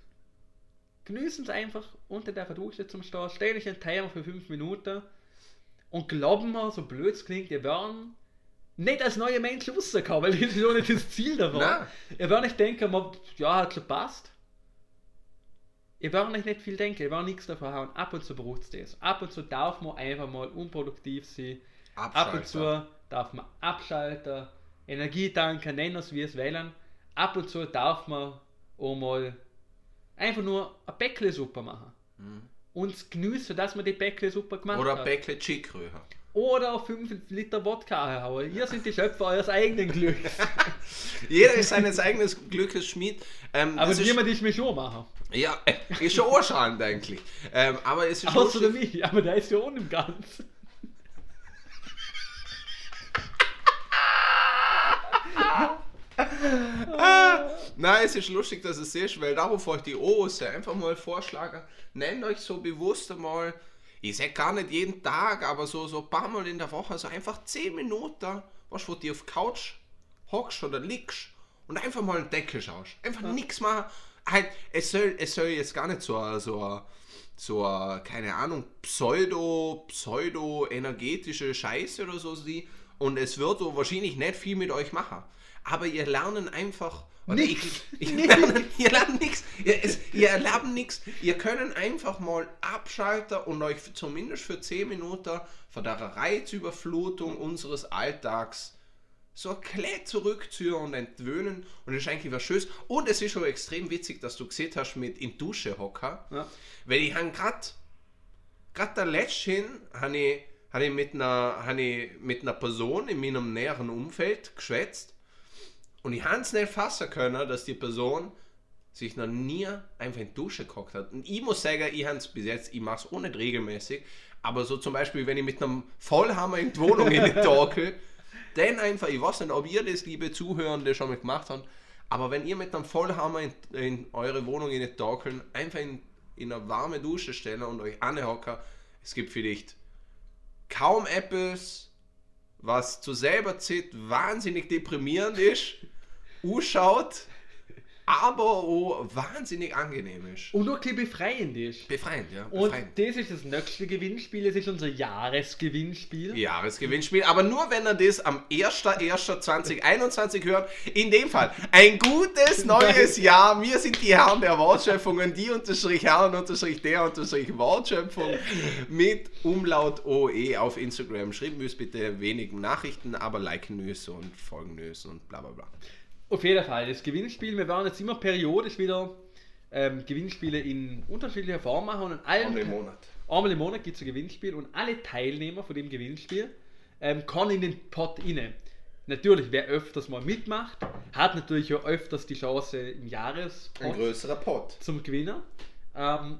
Genießen es einfach unter der Dusche zum Stehen, stell dich einen Timer für 5 Minuten und glauben wir, so blöd es klingt, ihr werden nicht als neuer Mensch rauskommen, weil das ist auch nicht das Ziel davon. Nein. Ihr werdet nicht denken, man, ja, hat schon passt. Ihr werdet euch nicht viel denken, ihr werdet nichts davon haben. Ab und zu braucht es das. Ab und zu darf man einfach mal unproduktiv sein. Ab und zu darf man abschalten, Energie tanken, nennen es wie es wählen. Ab und zu darf man auch mal einfach nur eine Bäckle-Suppe machen. Und genießen, dass man die Bäckle-Suppe gemacht Oder hat. Bäckle Chikröhe. Oder 5 Liter Wodka reinhauen. Ihr seid die Schöpfer eures eigenen Glücks. Jeder ist seines eigenen Glückes Schmied. Ähm, Aber das ist, niemand ist mir schon machen. ja, äh, ist schon anscheinend eigentlich. Ähm, aber es ist Außer der mich. Aber der ist ja ohne im Ganzen. Nein, es ist lustig, dass es ist, weil darauf euch die Oose einfach mal vorschlagen, nennt euch so bewusst einmal, ich sag gar nicht jeden Tag, aber so, so ein paar Mal in der Woche, so einfach 10 Minuten, was wo du auf Couch hockst oder liegst und einfach mal einen Deckel schaust. Einfach nichts machen. Halt, es soll, es soll jetzt gar nicht so, so, so, ein, keine Ahnung, pseudo, pseudo-energetische Scheiße oder so sein. Und es wird so wahrscheinlich nicht viel mit euch machen. Aber ihr lernen einfach. Oder Nix. Ich, ich lerne, ihr lernt nichts. Ihr, es- ihr nichts. Ihr könnt einfach mal abschalten und euch zumindest für 10 Minuten von der Reizüberflutung unseres Alltags so ein klein zurückziehen und entwöhnen. Und das ist eigentlich was Schönes. Und es ist schon extrem witzig, dass du gesehen hast mit in Dusche hocker. Ja. Weil ich habe gerade gerade der letzten habe ich, hab ich, mit einer, hab ich mit einer Person in meinem näheren Umfeld geschwätzt und ich habe es nicht fassen können, dass die Person sich noch nie einfach in die Dusche gehockt hat. Und ich muss sagen, ich habe es bis jetzt, ich mache es auch nicht regelmäßig, aber so zum Beispiel, wenn ich mit einem Vollhammer in die Wohnung in die Torkel, dann einfach, ich weiß nicht, ob ihr das, liebe Zuhörende, schon mal gemacht habt, aber wenn ihr mit einem Vollhammer in, in eure Wohnung in die Torkeln einfach in, in eine warme Dusche stellen und euch anhocken, es gibt vielleicht kaum etwas, was zu selber Zeit wahnsinnig deprimierend ist, ausschaut, aber auch wahnsinnig angenehm ist. Und auch ein bisschen befreiend ist. Befreiend, ja. Und Befreiend. das ist das nächste Gewinnspiel, das ist unser Jahresgewinnspiel. Jahresgewinnspiel, aber nur wenn er das am 1.1.2021 hört. In dem Fall ein gutes neues Jahr. Wir sind die Herren der Wortschöpfungen, die unterstrich Herren unterstrich der unterstrich Wortschöpfung mit Umlaut OE auf Instagram. Schreiben wir es bitte wenig Nachrichten, aber liken nös und folgen nös und bla bla bla. Auf jeden Fall, das Gewinnspiel, wir werden jetzt immer periodisch wieder ähm, Gewinnspiele in unterschiedlicher Form machen und allen Einmal im Monat. Einmal im Monat gibt es ein Gewinnspiel und alle Teilnehmer von dem Gewinnspiel ähm, kann in den Pot inne. Natürlich, wer öfters mal mitmacht, hat natürlich auch öfters die Chance im Ein Jahrespot größerer Pot. zum Gewinner. Ähm,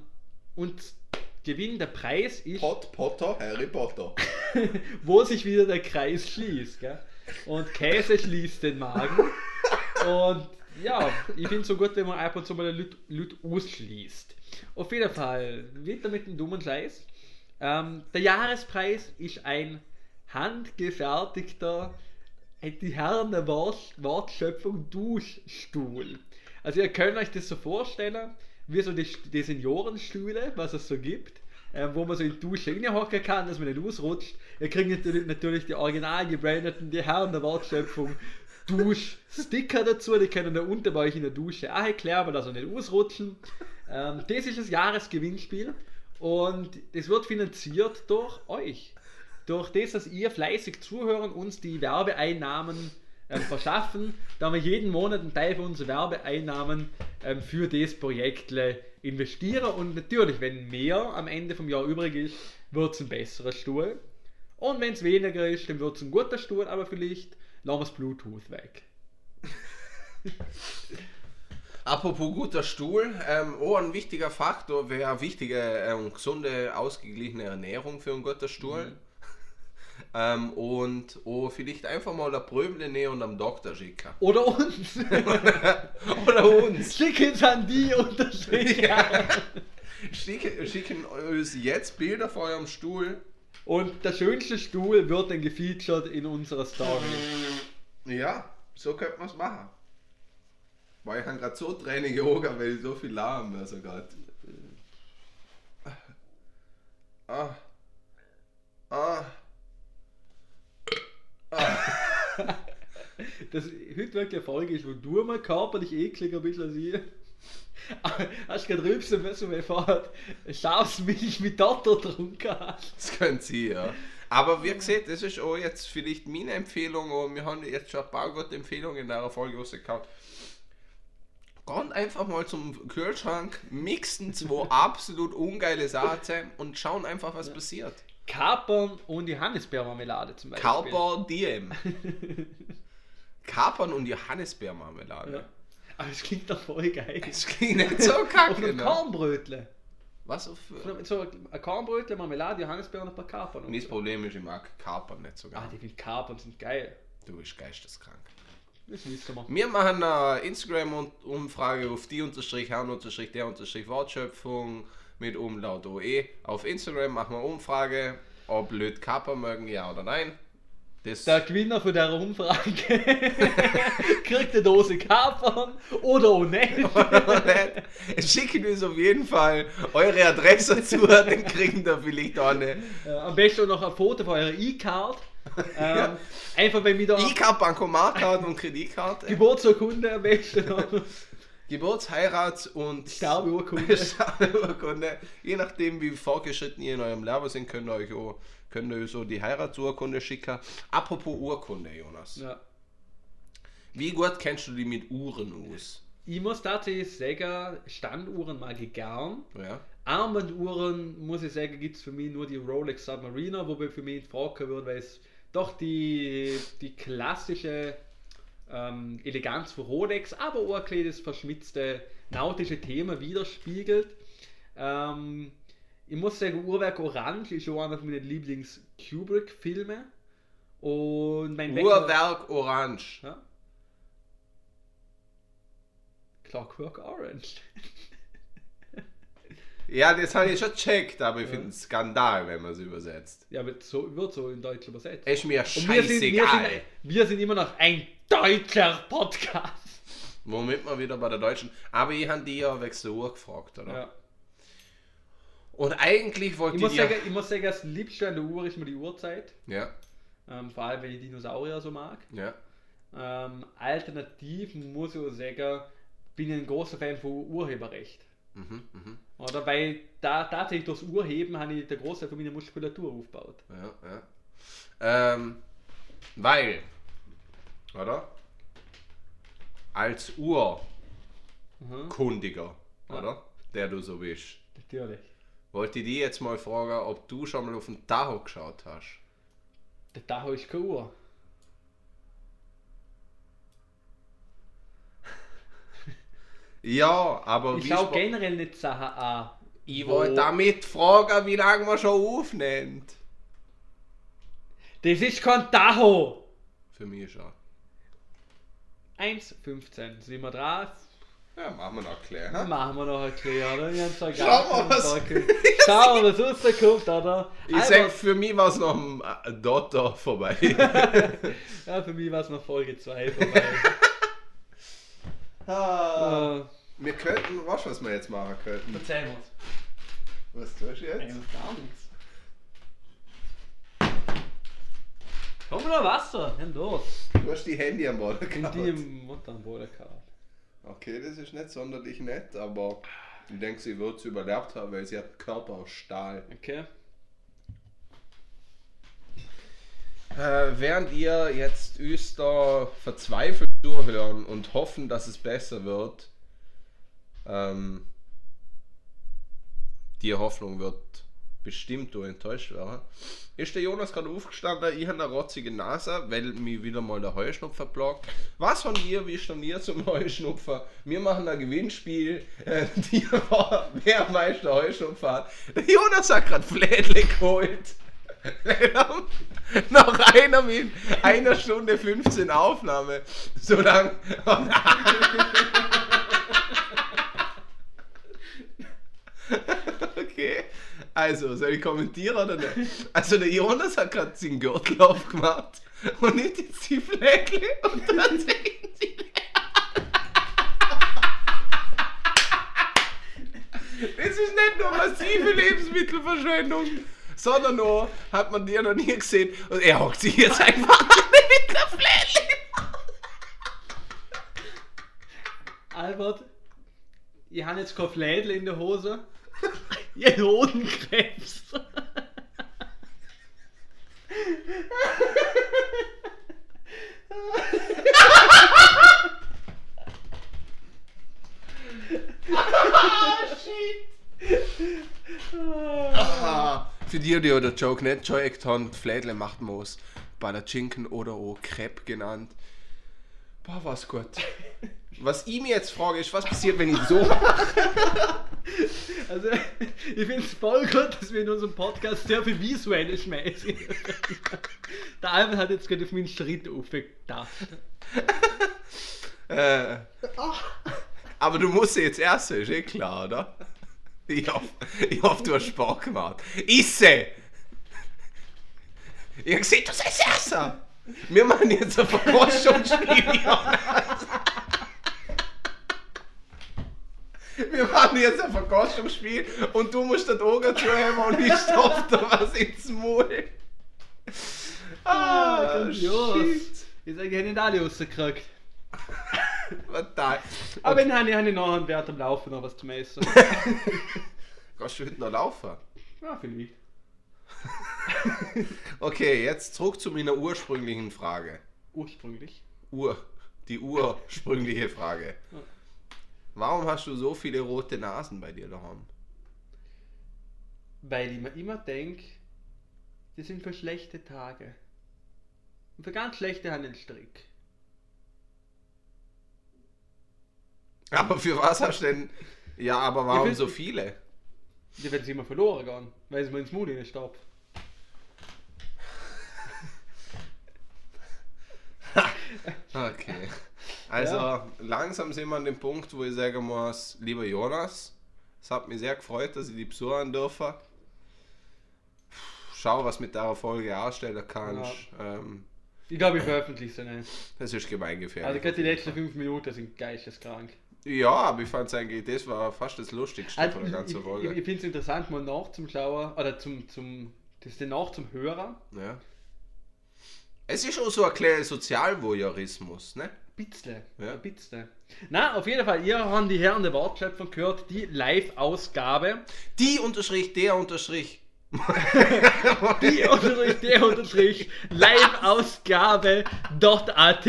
und Gewinn, der Preis ist, Pot, Potter, Harry Potter. wo sich wieder der Kreis schließt. Gell? Und Käse schließt den Magen. Und ja, ich finde es so gut, wenn man ab und zu mal Leute Leute ausschließt. Auf jeden Fall, wieder mit dem dummen Scheiß. Ähm, der Jahrespreis ist ein handgefertigter, die Herren der Wort, Wortschöpfung Duschstuhl. Also ihr könnt euch das so vorstellen, wie so die, die Seniorenstühle, was es so gibt, äh, wo man so in die Dusche reinhocken kann, dass man nicht ausrutscht. Ihr kriegt natürlich die original gebrandeten, die Herren der Wortschöpfung Duschsticker dazu, die können da unten bei euch in der Dusche auch erklären, dass sie nicht ausrutschen. Ähm, das ist das Jahresgewinnspiel und das wird finanziert durch euch. Durch das, dass ihr fleißig zuhören, uns die Werbeeinnahmen ähm, verschaffen, da wir jeden Monat einen Teil von unseren Werbeeinnahmen ähm, für das Projekt investieren und natürlich, wenn mehr am Ende vom Jahr übrig ist, wird es ein besserer Stuhl. Und wenn es weniger ist, dann wird es ein guter Stuhl, aber vielleicht wir das Bluetooth weg. Apropos guter Stuhl, ähm, oh, ein wichtiger Faktor wäre eine wichtige, ähm, gesunde, ausgeglichene Ernährung für einen guten Stuhl. Ähm, und oh, vielleicht einfach mal der Pröble nehmen und am Doktor schicken. Oder uns! Oder uns. Schicken an die Unterschiede. Schicken, schicken uns jetzt Bilder von eurem Stuhl. Und der schönste Stuhl wird dann gefeatured in unserer Story. Ja, so könnte man es machen. Weil ich habe gerade so Tränen gehogen, weil ich so viel lachen also gerade. Ah. Ah. Das heute wirklich eine Folge ist, wo du mal körperlich ekliger bist als ich. Hast du gerade rülpsen müssen, weil vorher Schafsmilch mit Dotter getrunken hast. Das können Sie, ja. Aber wie gesagt, das ist auch jetzt vielleicht meine Empfehlung und wir haben jetzt schon ein paar gute Empfehlungen in der Folge rausgehauen. Geht einfach mal zum Kühlschrank, mixen zwei absolut ungeile Sachen und schauen einfach, was passiert. Kapern und Johannisbeermarmelade zum Beispiel. Carper Diem. Kapern und Johannisbeermarmelade. Ja. Aber es klingt doch voll geil. Das klingt nicht so kacke. einem Ne? Kornbrötle. Was auf. So ein Kornbrötle, Marmelade, Johannisbeeren und ein paar Kapern. Das Problem ist, ich mag Kapern nicht so Ah, gerne. die viel Kapern sind geil. Du bist geisteskrank. Das wir. Wir machen eine Instagram-Umfrage auf die unterstrich Herrn unterstrich der unterstrich Wortschöpfung mit Umlaut OE. Auf Instagram machen wir eine Umfrage, ob blöd Kapper mögen, ja oder nein. Das Der Gewinner von der Umfrage kriegt eine Dose Kapern oder auch nicht. Schicken uns auf jeden Fall eure Adresse zu, dann kriegen da vielleicht auch eine. Am besten noch ein Foto von eurer E-Card. Ähm, einfach wenn wieder IK Bankomatkarte und Kreditkarte, Geburtsurkunde am besten Geburts-, Heirats- und Sterbeurkunde. Sterbeurkunde. Je nachdem, wie fortgeschritten ihr in eurem Leben sind, könnt ihr euch auch, könnt ihr so die Heiratsurkunde schicken. Apropos Urkunde, Jonas. Ja. Wie gut kennst du die mit Uhren aus? Ich muss tatsächlich sagen, Standuhren mag ich gern. Ja. Armbanduhren, muss ich sagen, gibt es für mich nur die Rolex Submariner, wobei für mich in Frage würde, weil es doch die, die klassische ähm, Eleganz von Rolex, aber auch ein kleines verschmitzte nautische Thema widerspiegelt. Ähm, ich muss sagen, Uhrwerk Orange ist schon einer von meinen Lieblings-Kubrick-Filme. Und mein Uhrwerk Orange. Ja? Clockwork Orange. Ja, das habe ich schon checkt, aber ich finde es Skandal, wenn man es übersetzt. Ja, aber so wird so in Deutsch übersetzt. Ist mir Und wir sind, wir, scheißegal. sind, wir sind immer noch ein deutscher Podcast. Womit wir wieder bei der Deutschen. Aber ich habe die ja wegen der Uhr gefragt, oder? Ja. Und eigentlich wollte Ich, ich muss sagen, ich muss sagen, das Liebste an der Uhr ist mir die Uhrzeit. Ja, Ähm, vor allem, wenn ich Dinosaurier so mag. ja. Ähm, alternativ muss ich auch sagen, bin ich ein großer Fan von Urheberrecht. Mhm, mhm. Oder weil da tatsächlich durchs Urheben habe ich der Großteil von meiner Muskulatur aufgebaut. Ja, ja. Ähm, weil, oder? Als Urkundiger, Mhm. oder? Der du so bist. Natürlich. Wollte ich dich jetzt mal fragen, ob du schon mal auf den Tacho geschaut hast. Der Tacho ist keine Uhr. Ja, aber Ich wie schaue generell nicht Sachen an. Ich wo- wollte damit fragen, wie lange man schon aufnimmt. Das ist kein Tacho! Für mich schon. 1,15. Sind wir dran? Ja, machen wir noch klar. Hä? machen wir noch ein bisschen, oder? Wir haben zwar Schau gar mal, was- keinen Bock. Schau, was rauskommt, oder? Ich Aber- sag, für mich war es noch ein äh, Dotter vorbei. Ja, für mich war es noch Folge 2 vorbei. Ah. äh, Wir könnten, was, was wir jetzt machen könnten? Erzähl uns. Was tust du jetzt? Eigentlich gar nichts. Komm noch Wasser, hin los. Du hast die Handy am Boden gehabt. die Mutter am Boden gehabt. Okay, das ist nicht sonderlich nett, aber ich denke, sie wird es überlebt haben, weil sie hat Körper aus Stahl. Okay. Äh, während ihr jetzt Öster verzweifelt zuhören und hoffen, dass es besser wird, ähm, die Hoffnung wird bestimmt durch enttäuscht werden, ist der Jonas gerade aufgestanden, ich habe eine rotzige Nase, weil mich wieder mal der Heuschnupfer blockt. Was von ihr wisst ihr ihr zum Heuschnupfer? Wir machen ein Gewinnspiel, äh, die wer am meisten Heuschnupfer hat. Der Jonas hat gerade Flädle geholt. Nach einer, Min einer Stunde 15 Aufnahme. So lang. okay. Also, soll ich kommentieren oder nicht? Also, der Jonas hat gerade seinen Gürtel aufgemacht und nimmt jetzt die Fleckle und dann sehen sie. Das ist nicht nur massive Lebensmittelverschwendung, sondern nur, hat man dir noch nie gesehen. Und er hockt sich jetzt einfach mit der Fläche. Albert, ich habe jetzt kein Flädel in der Hose. Ihr Hodenkrebs. Für die, die der Joke nicht echt haben, Flädle macht der Chinken oder auch Crepe genannt. Boah, was gut. Was ich mir jetzt frage, ist, was passiert, wenn ich so Also, ich finde es voll gut, dass wir in unserem Podcast sehr viel visuelle schmeißen. Der Albert hat jetzt gerade auf meinen Schritt aufgedacht. Äh, aber du musst jetzt essen, ist eh klar, oder? Ich hoffe, ich hoffe du hast Sport gemacht. Isse! Ich hab gesehen, du sollst essen! Wir machen jetzt ein Verkostungsspiel, Jonas. Wir machen jetzt ein Verkostungsspiel und du musst das Auge zuhören und ich stopfe dir was ins Maul. Ah, grandios. shit. Ich sage, ich habe nicht alle rausgekriegt. Total. Aber wenn habe ich, habe ich noch einen Wert am Laufen noch was zum Essen. Kannst du heute noch laufen? Ja, vielleicht. Okay, jetzt zurück zu meiner ursprünglichen Frage. Ursprünglich. Ur, die ursprüngliche Frage. Warum hast du so viele rote Nasen bei dir daheim? Weil ich mir immer denke, das sind für schlechte Tage. Und für ganz schlechte habe ich einen Strick. Aber für was hast du denn. Ja, aber warum will- so viele? Die werden sie immer verloren gehen, weil es mir ins Mund nicht stoppt. Okay. Also Ja. langsam sind wir an dem Punkt, wo ich sagen muss, lieber Jonas, es hat mich sehr gefreut, dass ich die besuchen dürfen. Schau, was mit der Folge anstellen kannst. Ähm, Ich glaube, ich veröffentliche sie nicht. das ist gemeingefährlich. Also gerade die letzten fünf Minuten sind geisteskrank. ja, aber ich fand eigentlich, das war fast das Lustigste Also, von der ganzen ich, Folge. ich, ich finde es interessant, mal nachzuschauen, oder zum, zum, das ist nach zum Hörer. Ja. Es ist auch so ein kleiner Sozialvoyeurismus, ne? Bitzle. Ja. Bitzle. Na, auf jeden Fall, ihr habt die Herren der Wortschöpfung gehört, die Live-Ausgabe. Die unterstrich, der unterstrich. Die unterstrich, der unterstrich, Live-Ausgabe.at.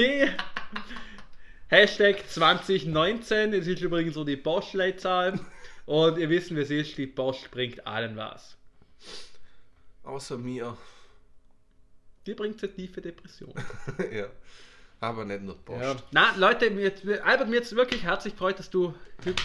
Hashtag 2019, es ist übrigens so die Postleitzahl. Und ihr wisst, wie es ist, die Post bringt allen was. Außer mir. Die bringt eine tiefe Depression. ja. Aber nicht nur Post. Ja. Na, Leute, mir, Albert, mir jetzt wirklich herzlich freut, dass du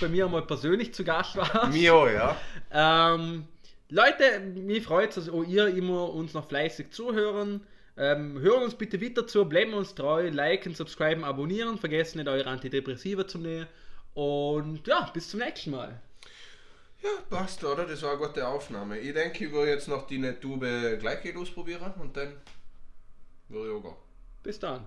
bei mir mal persönlich zu Gast warst. Auch, ja. Ähm, Leute, mich freut es, dass ihr immer uns noch fleißig zuhören. Ähm, hören uns bitte weiter zu, bleiben uns treu, liken, subscriben, abonnieren, vergessen nicht eure Antidepressiva zu nehmen. Und ja, bis zum nächsten Mal. Ja, passt, oder? Das war eine gute Aufnahme. Ich denke, ich würde jetzt noch die Tube gleich ausprobieren und dann würde ich auch gehen. Bis dann.